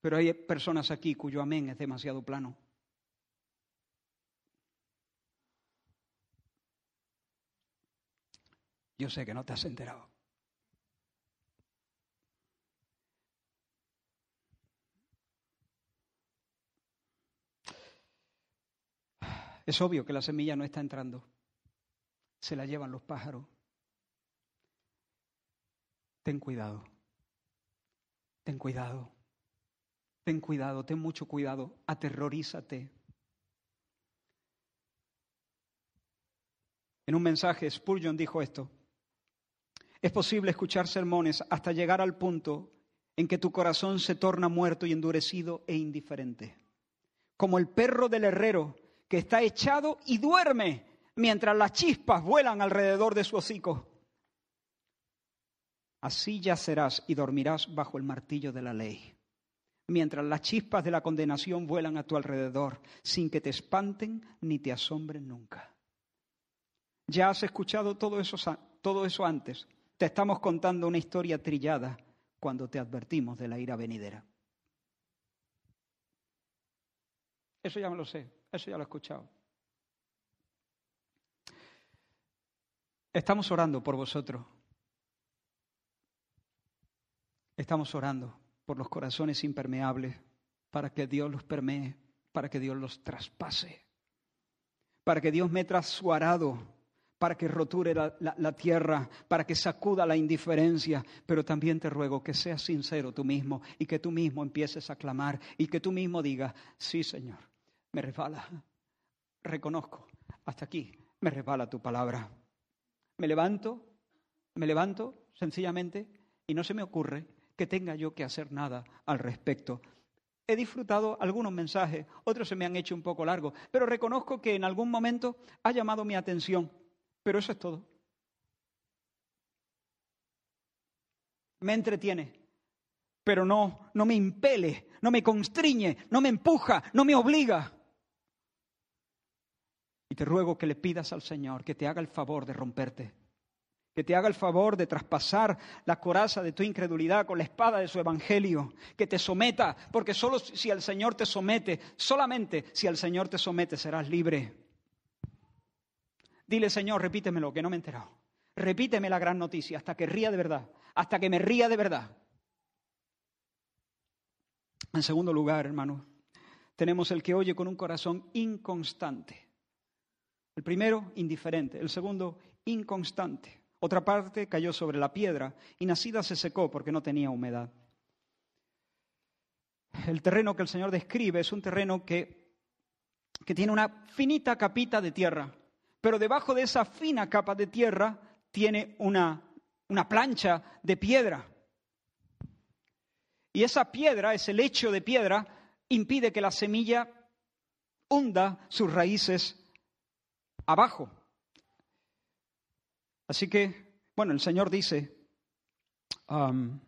Pero hay personas aquí cuyo amén es demasiado plano. Yo sé que no te has enterado. Es obvio que la semilla no está entrando. Se la llevan los pájaros. Ten cuidado. Ten cuidado. Ten cuidado, ten mucho cuidado. Aterrorízate. En un mensaje, Spurgeon dijo esto. Es posible escuchar sermones hasta llegar al punto en que tu corazón se torna muerto y endurecido e indiferente. Como el perro del herrero que está echado y duerme mientras las chispas vuelan alrededor de su hocico. Así yacerás y dormirás bajo el martillo de la ley, mientras las chispas de la condenación vuelan a tu alrededor, sin que te espanten ni te asombren nunca. Ya has escuchado todo eso, todo eso antes, te estamos contando una historia trillada cuando te advertimos de la ira venidera. Eso ya me lo sé, eso ya lo he escuchado. Estamos orando por vosotros. Estamos orando por los corazones impermeables para que Dios los permee, para que Dios los traspase, para que Dios meta su arado para que roture la, tierra, para que sacuda la indiferencia, pero también te ruego que seas sincero tú mismo y que tú mismo empieces a clamar y que tú mismo digas, sí Señor, me resbala, reconozco, hasta aquí me resbala tu palabra. Me levanto, me levanto sencillamente y no se me ocurre que tenga yo que hacer nada al respecto. He disfrutado algunos mensajes, otros se me han hecho un poco largos, pero reconozco que en algún momento ha llamado mi atención pero eso es todo. Me entretiene, pero no, no me impele, no me constriñe, no me empuja, no me obliga. Y te ruego que le pidas al Señor que te haga el favor de romperte, que te haga el favor de traspasar la coraza de tu incredulidad con la espada de su evangelio, que te someta, porque solo si el Señor te somete, solamente si el Señor te somete serás libre. Dile, Señor, repítemelo, que no me he enterado. Repíteme la gran noticia hasta que ría de verdad, hasta que me ría de verdad. En segundo lugar, hermano, tenemos el que oye con un corazón inconstante. El primero, indiferente. El segundo, inconstante. Otra parte cayó sobre la piedra y nacida se secó porque no tenía humedad. El terreno que el Señor describe es un terreno que, que tiene una finita capita de tierra pero debajo de esa fina capa de tierra tiene una, una plancha de piedra. Y esa piedra, ese lecho de piedra, impide que la semilla hunda sus raíces abajo. Así que, bueno, el Señor dice, um,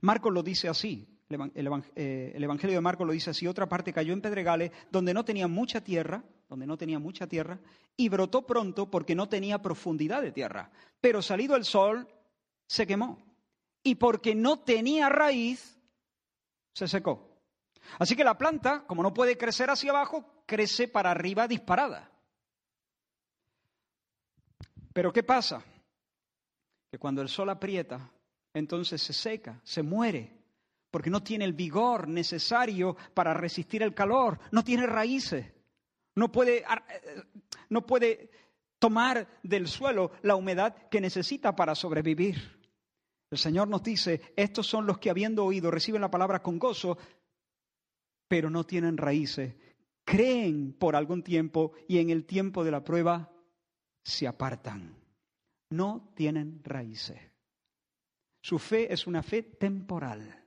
Marcos lo dice así, el, Evangelio de Marcos lo dice así, otra parte cayó en pedregales donde no tenía mucha tierra, donde no tenía mucha tierra, y brotó pronto porque no tenía profundidad de tierra. Pero salido el sol, se quemó. Y porque no tenía raíz, se secó. Así que la planta, como no puede crecer hacia abajo, crece para arriba disparada. Pero ¿qué pasa? Que cuando el sol aprieta, entonces se seca, se muere porque no tiene el vigor necesario para resistir el calor, no tiene raíces, no puede, eh, no puede tomar del suelo la humedad que necesita para sobrevivir. El Señor nos dice, estos son los que habiendo oído reciben la palabra con gozo, pero no tienen raíces. Creen por algún tiempo y en el tiempo de la prueba se apartan. No tienen raíces. Su fe es una fe temporal,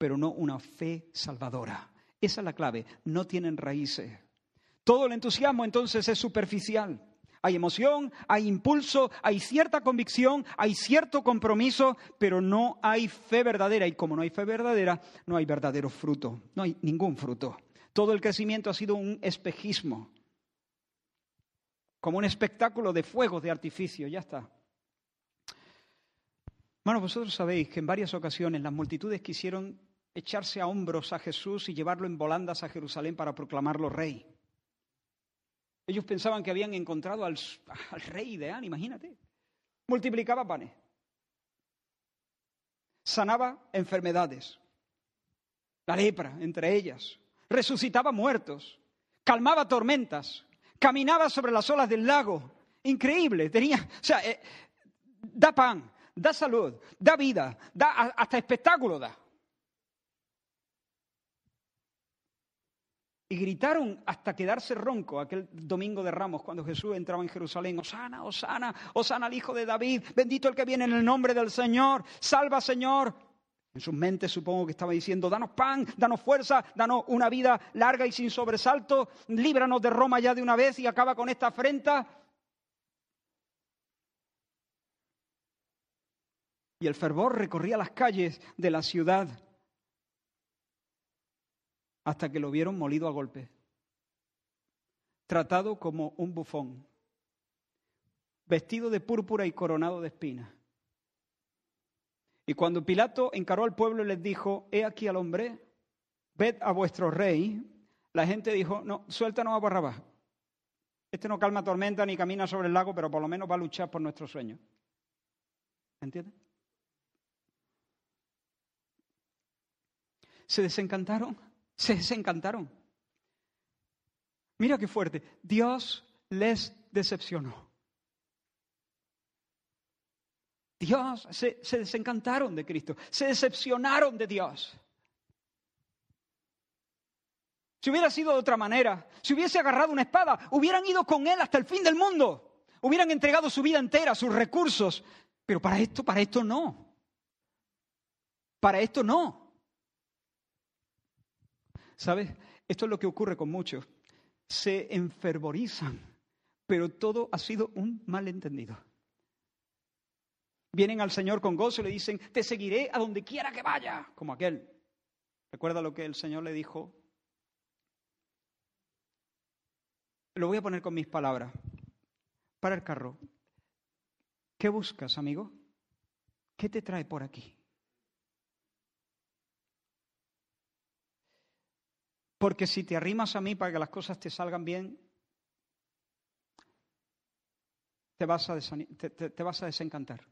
pero no una fe salvadora. Esa es la clave. No tienen raíces. Todo el entusiasmo entonces es superficial. Hay emoción, hay impulso, hay cierta convicción, hay cierto compromiso, pero no hay fe verdadera. Y como no hay fe verdadera, no hay verdadero fruto, no hay ningún fruto. Todo el crecimiento ha sido un espejismo, como un espectáculo de fuegos de artificio, ya está. Bueno, vosotros sabéis que en varias ocasiones las multitudes quisieron echarse a hombros a Jesús y llevarlo en volandas a Jerusalén para proclamarlo rey. Ellos pensaban que habían encontrado al, rey ideal, imagínate. Multiplicaba panes, sanaba enfermedades, la lepra entre ellas, resucitaba muertos, calmaba tormentas, caminaba sobre las olas del lago. Increíble, tenía, o sea, eh, da pan, da salud, da vida, da hasta espectáculo da. Y gritaron hasta quedarse ronco aquel domingo de Ramos cuando Jesús entraba en Jerusalén. Osana, Osana, Osana al Hijo de David, bendito el que viene en el nombre del Señor, salva Señor. En sus mentes supongo que estaba diciendo, danos pan, danos fuerza, danos una vida larga y sin sobresalto, líbranos de Roma ya de una vez y acaba con esta afrenta. Y el fervor recorría las calles de la ciudad hasta que lo vieron molido a golpe, tratado como un bufón, vestido de púrpura y coronado de espinas. Y cuando Pilato encaró al pueblo y les dijo, he aquí al hombre, ved a vuestro rey, la gente dijo, no, suéltanos a Barrabás. Este no calma tormenta ni camina sobre el lago, pero por lo menos va a luchar por nuestro sueño. ¿Entiendes? Se desencantaron se desencantaron. Mira qué fuerte. Dios les decepcionó. Dios, se, se, desencantaron de Cristo, se decepcionaron de Dios. Si hubiera sido de otra manera, si hubiese agarrado una espada, hubieran ido con Él hasta el fin del mundo, hubieran entregado su vida entera, sus recursos, pero para esto, para esto no. Para esto no. ¿Sabes? Esto es lo que ocurre con muchos. Se enfervorizan, pero todo ha sido un malentendido. Vienen al Señor con gozo y le dicen, te seguiré a donde quiera que vaya, como aquel. ¿Recuerda lo que el Señor le dijo? Lo voy a poner con mis palabras. Para el carro. ¿Qué buscas, amigo? ¿Qué te trae por aquí? Porque si te arrimas a mí para que las cosas te salgan bien, te vas a, te, vas a desencantar.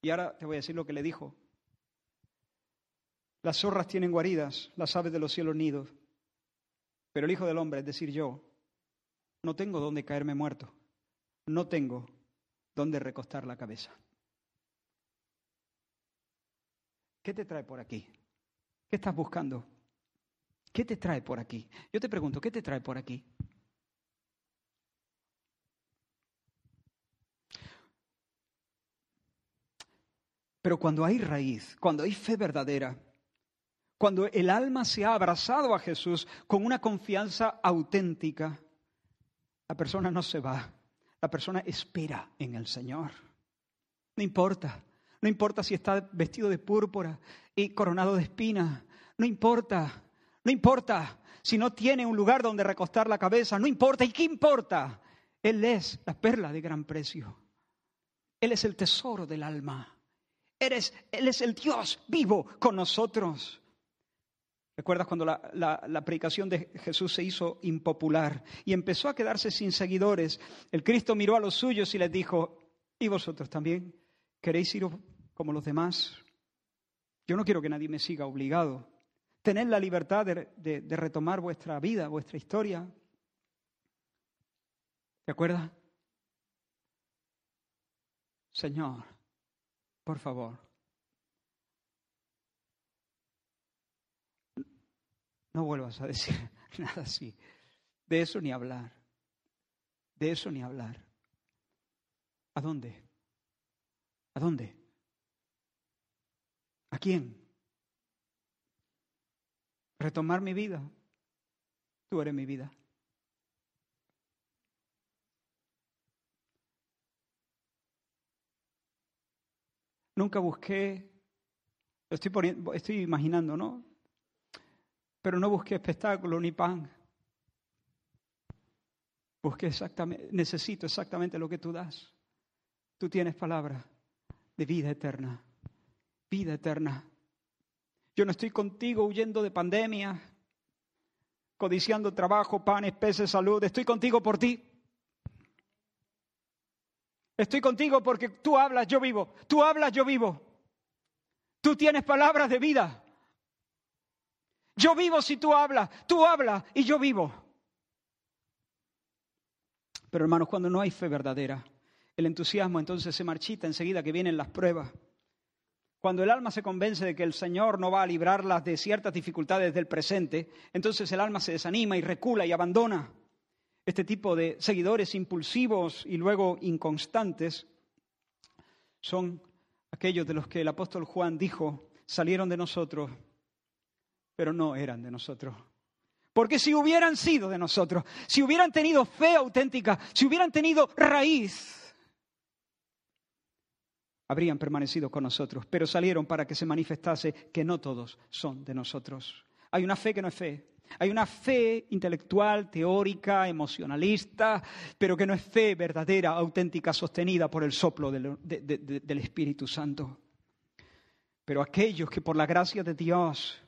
Y ahora te voy a decir lo que le dijo. Las zorras tienen guaridas, las aves de los cielos nidos, pero el Hijo del Hombre, es decir, yo, no tengo dónde caerme muerto, no tengo dónde recostar la cabeza. ¿Qué te trae por aquí? ¿Qué estás buscando? ¿Qué te trae por aquí? Yo te pregunto, ¿qué te trae por aquí? Pero cuando hay raíz, cuando hay fe verdadera, cuando el alma se ha abrazado a Jesús con una confianza auténtica, la persona no se va, la persona espera en el Señor. No importa no importa si está vestido de púrpura y coronado de espinas. No importa. No importa si no tiene un lugar donde recostar la cabeza. No importa. ¿Y qué importa? Él es la perla de gran precio. Él es el tesoro del alma. Él es, él es el Dios vivo con nosotros. ¿Recuerdas cuando la, la, predicación de Jesús se hizo impopular y empezó a quedarse sin seguidores? El Cristo miró a los suyos y les dijo, ¿y vosotros también? ¿Queréis ir como los demás? Yo no quiero que nadie me siga obligado. Tened la libertad de, retomar vuestra vida, vuestra historia. ¿De acuerdo? Señor, por favor, no vuelvas a decir <laughs> nada así. De eso ni hablar. De eso ni hablar. ¿A dónde? ¿A dónde? ¿A quién? ¿Retomar mi vida? Tú eres mi vida. Nunca busqué, estoy, poniendo, estoy imaginando, ¿no? Pero no busqué espectáculo ni pan. Busqué exactamente, necesito exactamente lo que tú das. Tú tienes palabra de vida eterna, vida eterna. Yo no estoy contigo huyendo de pandemia, codiciando trabajo, panes, peces, salud. Estoy contigo por ti. Estoy contigo porque tú hablas, yo vivo. Tú hablas, yo vivo. Tú tienes palabras de vida. Yo vivo si tú hablas. Tú hablas y yo vivo. Pero hermanos, cuando no hay fe verdadera, el entusiasmo entonces se marchita enseguida que vienen las pruebas. Cuando el alma se convence de que el Señor no va a librarlas de ciertas dificultades del presente, entonces el alma se desanima y recula y abandona. Este tipo de seguidores impulsivos y luego inconstantes son aquellos de los que el apóstol Juan dijo, salieron de nosotros, pero no eran de nosotros. Porque si hubieran sido de nosotros, si hubieran tenido fe auténtica, si hubieran tenido raíz, habrían permanecido con nosotros, pero salieron para que se manifestase que no todos son de nosotros. Hay una fe que no es fe. Hay una fe intelectual, teórica, emocionalista, pero que no es fe verdadera, auténtica, sostenida por el soplo del, del Espíritu Santo. Pero aquellos que por la gracia de Dios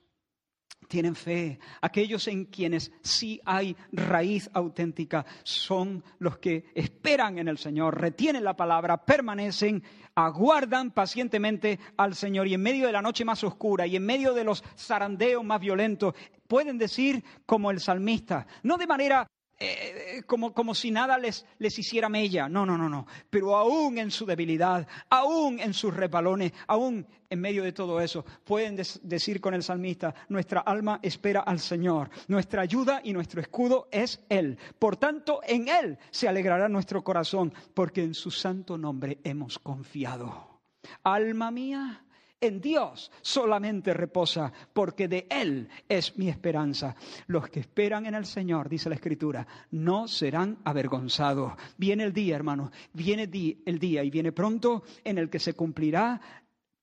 tienen fe. Aquellos en quienes sí hay raíz auténtica son los que esperan en el Señor, retienen la palabra, permanecen, aguardan pacientemente al Señor y en medio de la noche más oscura y en medio de los zarandeos más violentos pueden decir como el salmista, no de manera eh, como, como, si nada les, les hiciera mella. No, no, no, no. Pero aún en su debilidad, aún en sus repalones, aún en medio de todo eso, pueden decir con el salmista, nuestra alma espera al Señor, nuestra ayuda y nuestro escudo es Él. Por tanto, en Él se alegrará nuestro corazón, porque en su santo nombre hemos confiado. Alma mía, en Dios solamente reposa, porque de Él es mi esperanza. Los que esperan en el Señor, dice la Escritura, no serán avergonzados. Viene el día, hermanos, viene el día y viene pronto en el que se cumplirá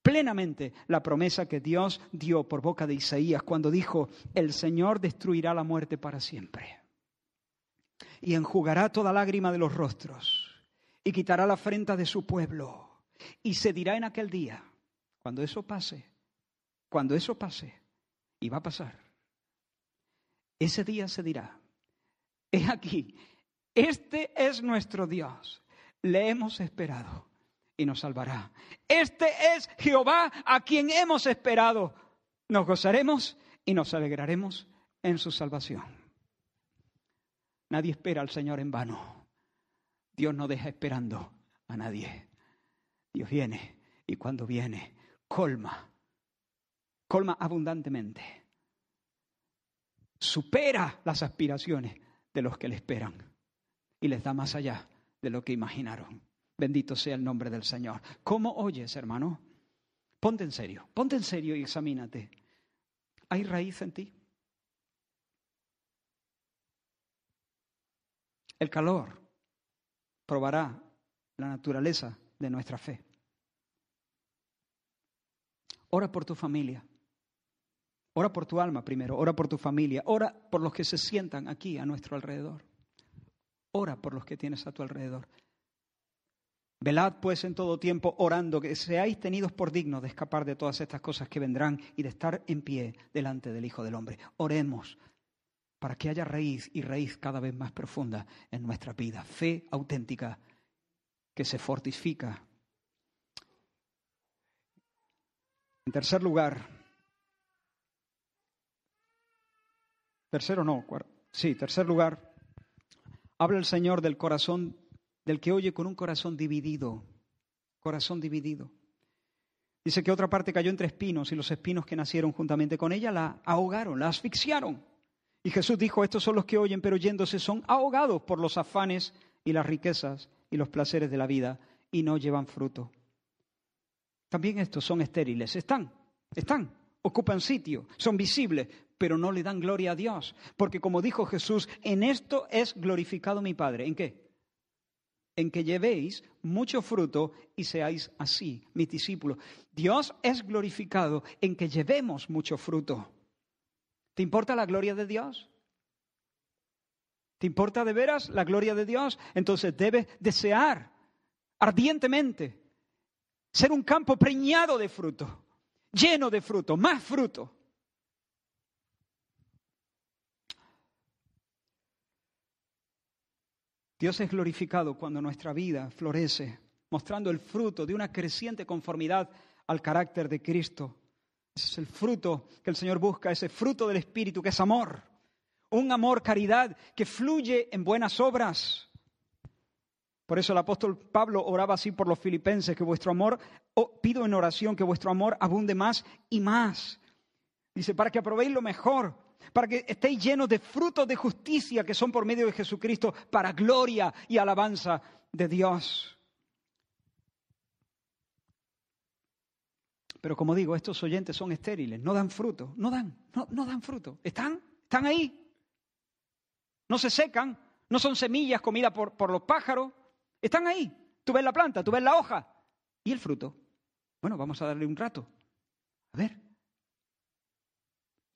plenamente la promesa que Dios dio por boca de Isaías cuando dijo, el Señor destruirá la muerte para siempre y enjugará toda lágrima de los rostros y quitará la afrenta de su pueblo y se dirá en aquel día, cuando eso pase, cuando eso pase, y va a pasar, ese día se dirá, he aquí, este es nuestro Dios, le hemos esperado y nos salvará. Este es Jehová a quien hemos esperado. Nos gozaremos y nos alegraremos en su salvación. Nadie espera al Señor en vano. Dios no deja esperando a nadie. Dios viene y cuando viene colma, colma abundantemente. Supera las aspiraciones de los que le esperan y les da más allá de lo que imaginaron. Bendito sea el nombre del Señor. ¿Cómo oyes, hermano? Ponte en serio, ponte en serio y examínate. ¿Hay raíz en ti? El calor probará la naturaleza de nuestra fe. Ora por tu familia. Ora por tu alma primero, ora por tu familia, ora por los que se sientan aquí a nuestro alrededor. Ora por los que tienes a tu alrededor. Velad pues en todo tiempo orando que seáis tenidos por dignos de escapar de todas estas cosas que vendrán y de estar en pie delante del Hijo del Hombre. Oremos para que haya raíz y raíz cada vez más profunda en nuestra vida. Fe auténtica que se fortifica En tercer lugar, tercero no, sí, tercer lugar, habla el Señor del corazón, del que oye con un corazón dividido, corazón dividido. Dice que otra parte cayó entre espinos y los espinos que nacieron juntamente con ella la ahogaron, la asfixiaron. Y Jesús dijo, estos son los que oyen, pero yéndose son ahogados por los afanes y las riquezas y los placeres de la vida y no llevan fruto. También estos son estériles. Están, están, ocupan sitio, son visibles, pero no le dan gloria a Dios. Porque como dijo Jesús, en esto es glorificado mi Padre. ¿En qué? En que llevéis mucho fruto y seáis así, mis discípulos. Dios es glorificado en que llevemos mucho fruto. ¿Te importa la gloria de Dios? ¿Te importa de veras la gloria de Dios? Entonces debes desear ardientemente ser un campo preñado de fruto, lleno de fruto, más fruto. Dios es glorificado cuando nuestra vida florece, mostrando el fruto de una creciente conformidad al carácter de Cristo. Ese es el fruto que el Señor busca, ese fruto del Espíritu, que es amor. Un amor, caridad, que fluye en buenas obras. Por eso el apóstol Pablo oraba así por los filipenses, que vuestro amor, pido en oración que vuestro amor abunde más y más. Dice, para que aprobéis lo mejor, para que estéis llenos de frutos de justicia que son por medio de Jesucristo, para gloria y alabanza de Dios. Pero como digo, estos oyentes son estériles, no dan fruto, no dan, no, no dan fruto. ¿Están? ¿Están ahí? No se secan, no son semillas comidas por, por los pájaros, están ahí. Tú ves la planta, tú ves la hoja. ¿Y el fruto? Bueno, vamos a darle un rato. A ver.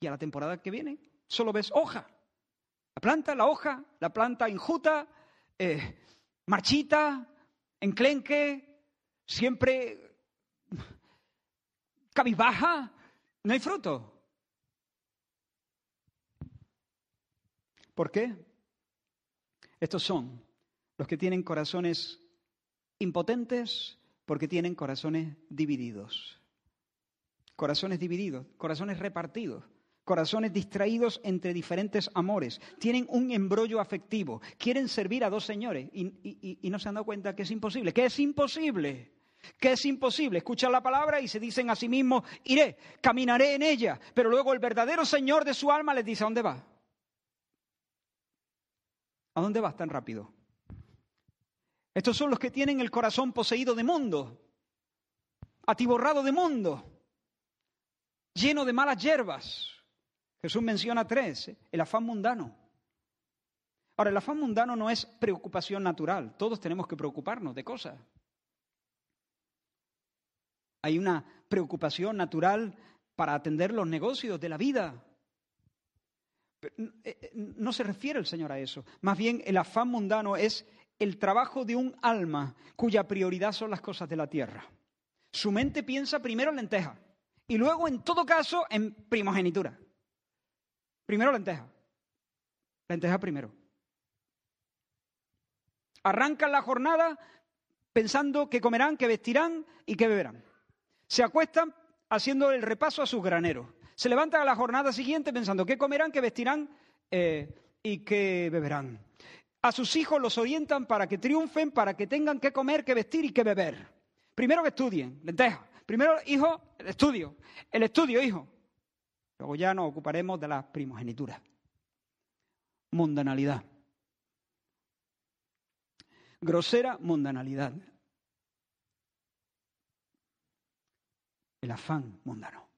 Y a la temporada que viene solo ves hoja. La planta, la hoja, la planta injuta, eh, marchita, enclenque, siempre cabizbaja, no hay fruto. ¿Por qué? Estos son los que tienen corazones impotentes porque tienen corazones divididos. Corazones divididos, corazones repartidos, corazones distraídos entre diferentes amores. Tienen un embrollo afectivo. Quieren servir a dos señores y, no se han dado cuenta que es imposible. Que es imposible. Que es imposible. Escuchan la palabra y se dicen a sí mismos, iré, caminaré en ella. Pero luego el verdadero Señor de su alma les dice, ¿a dónde va? ¿A dónde vas tan rápido? Estos son los que tienen el corazón poseído de mundo, atiborrado de mundo, lleno de malas hierbas. Jesús menciona tres, el afán mundano. Ahora, el afán mundano no es preocupación natural, todos tenemos que preocuparnos de cosas. Hay una preocupación natural para atender los negocios de la vida. Eh, eh, no se refiere el Señor a eso. Más bien, el afán mundano es el trabajo de un alma cuya prioridad son las cosas de la tierra. Su mente piensa primero en lenteja y luego, en todo caso, en primogenitura. Primero lenteja. Lenteja primero. Arrancan la jornada pensando que comerán, que vestirán y que beberán. Se acuestan haciendo el repaso a sus graneros. Se levantan a la jornada siguiente pensando qué comerán, qué vestirán eh, y qué beberán. A sus hijos los orientan para que triunfen, para que tengan que comer, que vestir y que beber. Primero que estudien, lenteja. Primero, hijo, el estudio. El estudio, hijo. Luego ya nos ocuparemos de la primogenitura. Mundanalidad. Grosera mundanalidad. El afán mundano.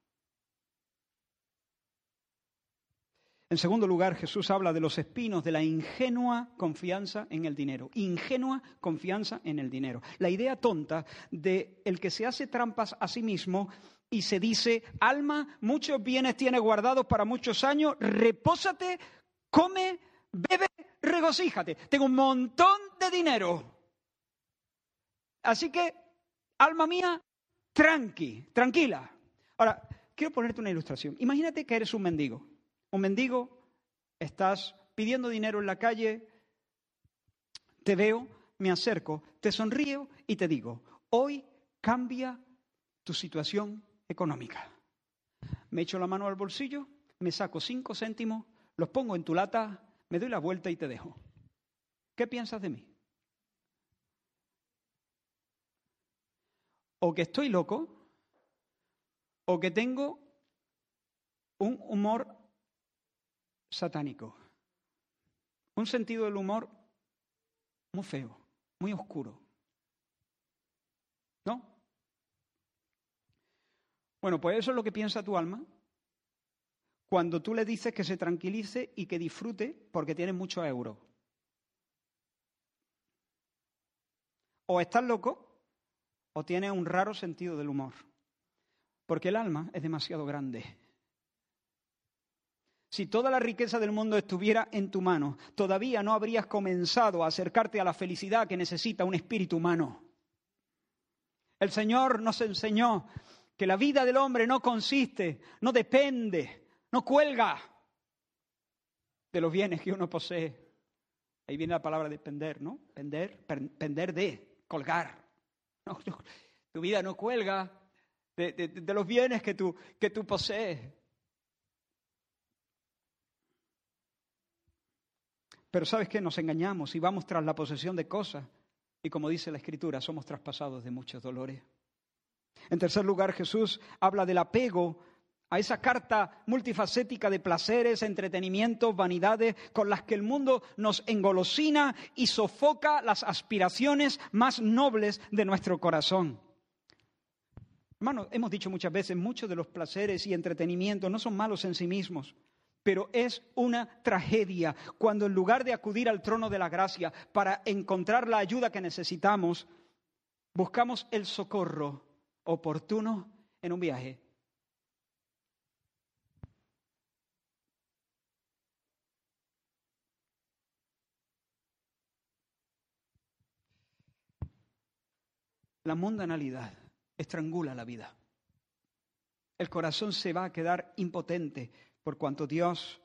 En segundo lugar, Jesús habla de los espinos de la ingenua confianza en el dinero. Ingenua confianza en el dinero. La idea tonta de el que se hace trampas a sí mismo y se dice, alma, muchos bienes tienes guardados para muchos años, repósate, come, bebe, regocíjate. Tengo un montón de dinero. Así que, alma mía, tranqui, tranquila. Ahora, quiero ponerte una ilustración. Imagínate que eres un mendigo un mendigo, estás pidiendo dinero en la calle, te veo, me acerco, te sonrío y te digo, hoy cambia tu situación económica. Me echo la mano al bolsillo, me saco cinco céntimos, los pongo en tu lata, me doy la vuelta y te dejo. ¿Qué piensas de mí? O que estoy loco, o que tengo un humor satánico, un sentido del humor muy feo, muy oscuro. ¿No? Bueno, pues eso es lo que piensa tu alma cuando tú le dices que se tranquilice y que disfrute porque tiene muchos euros. O estás loco o tienes un raro sentido del humor. Porque el alma es demasiado grande. Si toda la riqueza del mundo estuviera en tu mano, todavía no habrías comenzado a acercarte a la felicidad que necesita un espíritu humano. El Señor nos enseñó que la vida del hombre no consiste, no depende, no cuelga de los bienes que uno posee. Ahí viene la palabra depender, ¿no? Pender, pender de, colgar. tu vida no cuelga de, los bienes que tú, que tú posees. Pero sabes que nos engañamos y vamos tras la posesión de cosas. Y como dice la Escritura, somos traspasados de muchos dolores. En tercer lugar, Jesús habla del apego a esa carta multifacética de placeres, entretenimientos, vanidades con las que el mundo nos engolosina y sofoca las aspiraciones más nobles de nuestro corazón. Hermano, hemos dicho muchas veces, muchos de los placeres y entretenimientos no son malos en sí mismos, pero es una tragedia cuando en lugar de acudir al trono de la gracia para encontrar la ayuda que necesitamos, buscamos el socorro oportuno en un viaje. La mundanalidad estrangula la vida. El corazón se va a quedar impotente por cuanto Dios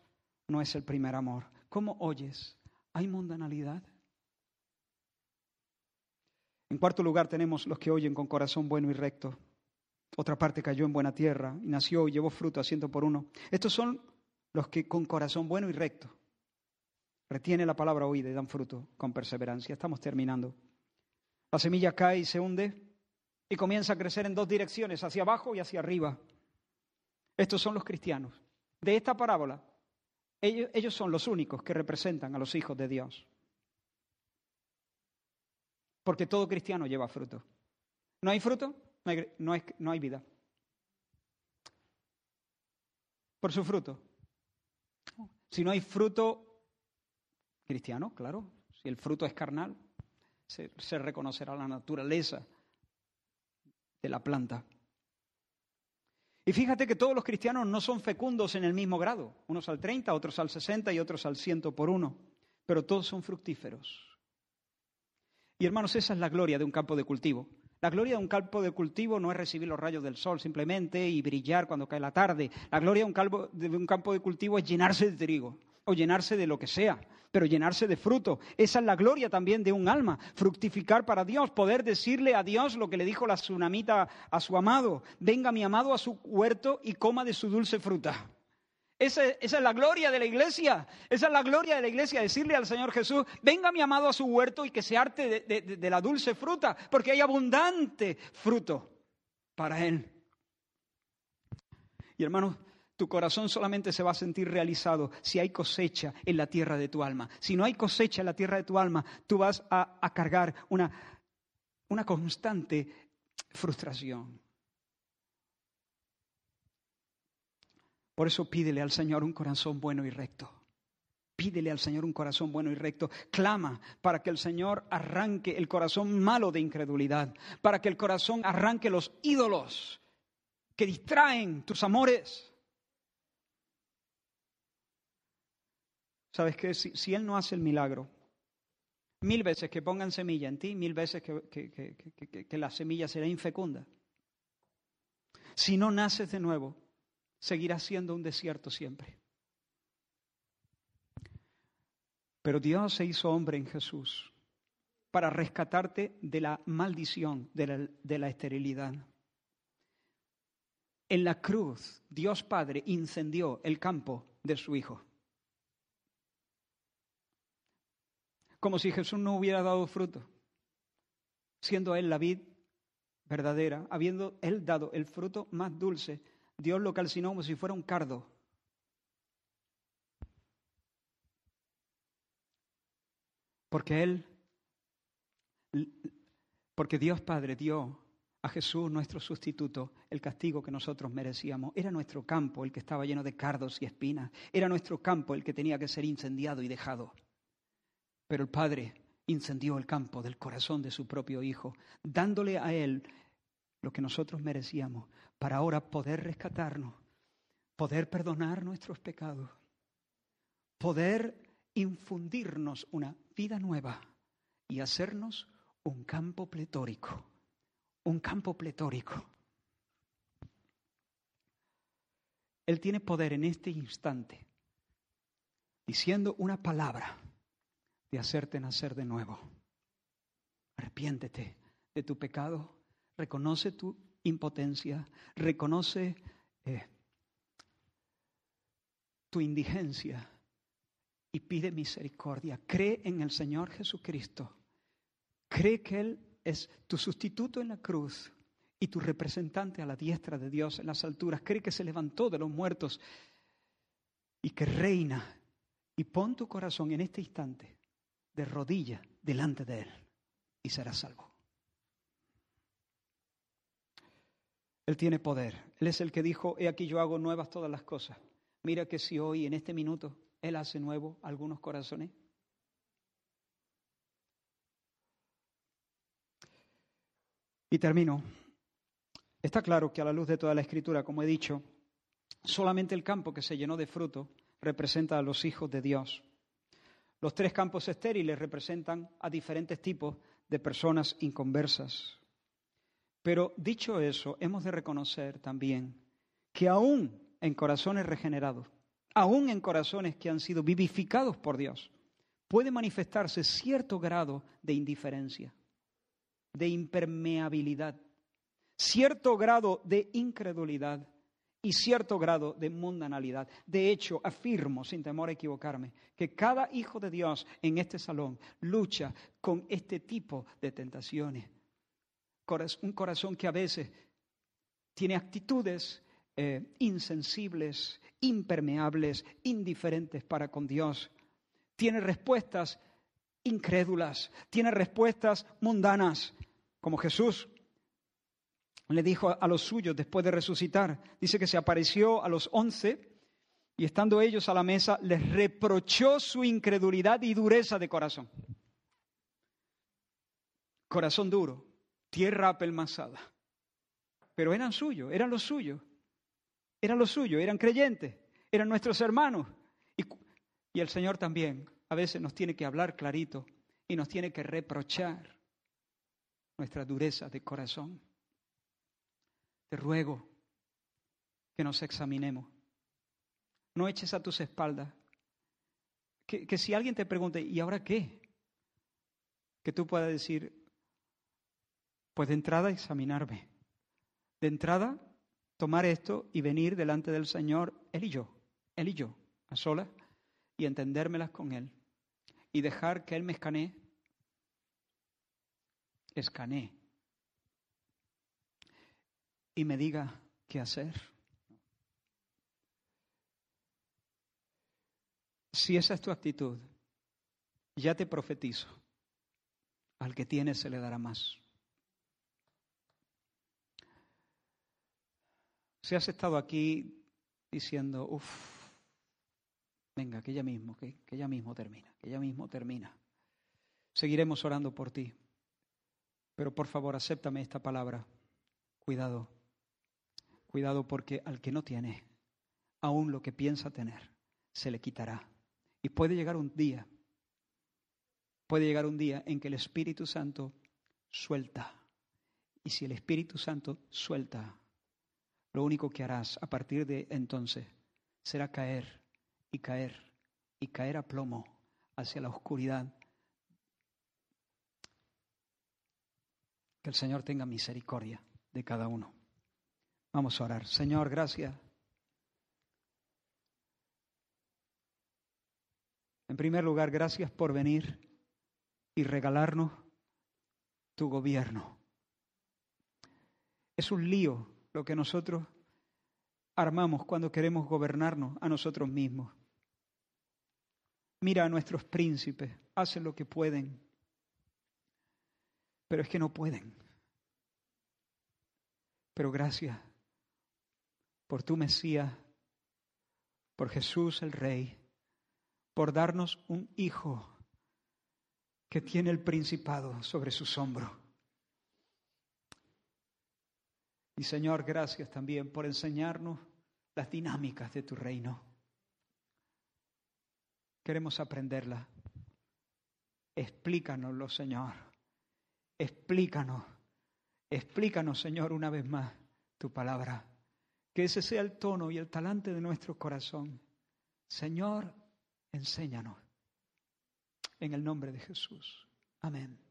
no es el primer amor. ¿Cómo oyes? ¿Hay mundanalidad? En cuarto lugar tenemos los que oyen con corazón bueno y recto. Otra parte cayó en buena tierra y nació y llevó fruto a ciento por uno. Estos son los que con corazón bueno y recto retiene la palabra oída y dan fruto con perseverancia. Estamos terminando. La semilla cae y se hunde y comienza a crecer en dos direcciones, hacia abajo y hacia arriba. Estos son los cristianos. De esta parábola, ellos, ellos son los únicos que representan a los hijos de Dios. Porque todo cristiano lleva fruto. ¿No hay fruto? No hay, no hay, vida. Por su fruto. Si no hay fruto cristiano, claro, si el fruto es carnal, se, se reconocerá la naturaleza de la planta. Y fíjate que todos los cristianos no son fecundos en el mismo grado, unos al 30, otros al 60 y otros al 100 por uno, pero todos son fructíferos. Y hermanos, esa es la gloria de un campo de cultivo. La gloria de un campo de cultivo no es recibir los rayos del sol simplemente y brillar cuando cae la tarde. La gloria de un campo de, un campo de cultivo es llenarse de trigo o llenarse de lo que sea, pero llenarse de fruto. Esa es la gloria también de un alma, fructificar para Dios, poder decirle a Dios lo que le dijo la tsunamita a su amado, venga mi amado a su huerto y coma de su dulce fruta. Esa, es la gloria de la iglesia. Esa es la gloria de la iglesia, decirle al Señor Jesús, venga mi amado a su huerto y que se arte de, la dulce fruta, porque hay abundante fruto para Él. Y hermanos, tu corazón solamente se va a sentir realizado si hay cosecha en la tierra de tu alma. Si no hay cosecha en la tierra de tu alma, tú vas a, cargar una, una constante frustración. Por eso pídele al Señor un corazón bueno y recto. Pídele al Señor un corazón bueno y recto. Clama para que el Señor arranque el corazón malo de incredulidad, para que el corazón arranque los ídolos que distraen tus amores. ¿Sabes qué? Si, Él no hace el milagro, mil veces que pongan semilla en ti, mil veces que, que la semilla será infecunda. Si no naces de nuevo, seguirá siendo un desierto siempre. Pero Dios se hizo hombre en Jesús para rescatarte de la maldición de la, de la esterilidad. En la cruz, Dios Padre incendió el campo de su Hijo. Como si Jesús no hubiera dado fruto, siendo Él la vid verdadera, habiendo Él dado el fruto más dulce, Dios lo calcinó como si fuera un cardo. Porque Él, porque Dios Padre dio a Jesús, nuestro sustituto, el castigo que nosotros merecíamos. Era nuestro campo el que estaba lleno de cardos y espinas. Era nuestro campo el que tenía que ser incendiado y dejado. Pero el Padre incendió el campo del corazón de su propio Hijo, dándole a Él lo que nosotros merecíamos, para ahora poder rescatarnos, poder perdonar nuestros pecados, poder infundirnos una vida nueva y hacernos un campo pletórico un campo pletórico. Él tiene poder en este instante, diciendo una palabra, de hacerte nacer de nuevo. Arrepiéntete de tu pecado, reconoce tu impotencia, reconoce eh, tu indigencia y pide misericordia. Cree en el Señor Jesucristo. Cree que Él es tu sustituto en la cruz y tu representante a la diestra de Dios en las alturas. Cree que se levantó de los muertos y que reina. Y pon tu corazón en este instante de rodilla delante de Él y serás salvo. Él tiene poder. Él es el que dijo, he aquí yo hago nuevas todas las cosas. Mira que si hoy, en este minuto, Él hace nuevo algunos corazones, Y termino. Está claro que a la luz de toda la escritura, como he dicho, solamente el campo que se llenó de fruto representa a los hijos de Dios. Los tres campos estériles representan a diferentes tipos de personas inconversas. Pero dicho eso, hemos de reconocer también que aún en corazones regenerados, aún en corazones que han sido vivificados por Dios, puede manifestarse cierto grado de indiferencia de impermeabilidad, cierto grado de incredulidad y cierto grado de mundanalidad. De hecho, afirmo, sin temor a equivocarme, que cada hijo de Dios en este salón lucha con este tipo de tentaciones. Un corazón que a veces tiene actitudes eh, insensibles, impermeables, indiferentes para con Dios. Tiene respuestas incrédulas, tiene respuestas mundanas, como Jesús le dijo a los suyos después de resucitar. Dice que se apareció a los once y estando ellos a la mesa les reprochó su incredulidad y dureza de corazón. Corazón duro, tierra apelmazada. Pero eran suyos, eran los suyos, eran los suyos, eran creyentes, eran nuestros hermanos. Y, y el Señor también a veces nos tiene que hablar clarito y nos tiene que reprochar nuestra dureza de corazón. Te ruego que nos examinemos. No eches a tus espaldas. Que, si alguien te pregunte, ¿y ahora qué? Que tú puedas decir, pues de entrada examinarme. De entrada tomar esto y venir delante del Señor, Él y yo, Él y yo, a solas, y entendérmelas con Él. Y dejar que Él me escanee escanee y me diga qué hacer. Si esa es tu actitud, ya te profetizo, al que tiene se le dará más. Si has estado aquí diciendo, uff, venga, que ya mismo, que, que ya mismo termina, que ya mismo termina, seguiremos orando por ti. Pero por favor, acéptame esta palabra. Cuidado. Cuidado porque al que no tiene, aún lo que piensa tener, se le quitará. Y puede llegar un día, puede llegar un día en que el Espíritu Santo suelta. Y si el Espíritu Santo suelta, lo único que harás a partir de entonces será caer y caer y caer a plomo hacia la oscuridad Que el Señor tenga misericordia de cada uno. Vamos a orar. Señor, gracias. En primer lugar, gracias por venir y regalarnos tu gobierno. Es un lío lo que nosotros armamos cuando queremos gobernarnos a nosotros mismos. Mira a nuestros príncipes, hacen lo que pueden, pero es que no pueden. Pero gracias por tu Mesías, por Jesús el Rey, por darnos un hijo que tiene el principado sobre sus hombros. Y Señor, gracias también por enseñarnos las dinámicas de tu reino. Queremos aprenderlas. Explícanoslo, Señor. Explícanos. Explícanos, Señor, una vez más tu palabra. Que ese sea el tono y el talante de nuestro corazón. Señor, enséñanos. En el nombre de Jesús. Amén.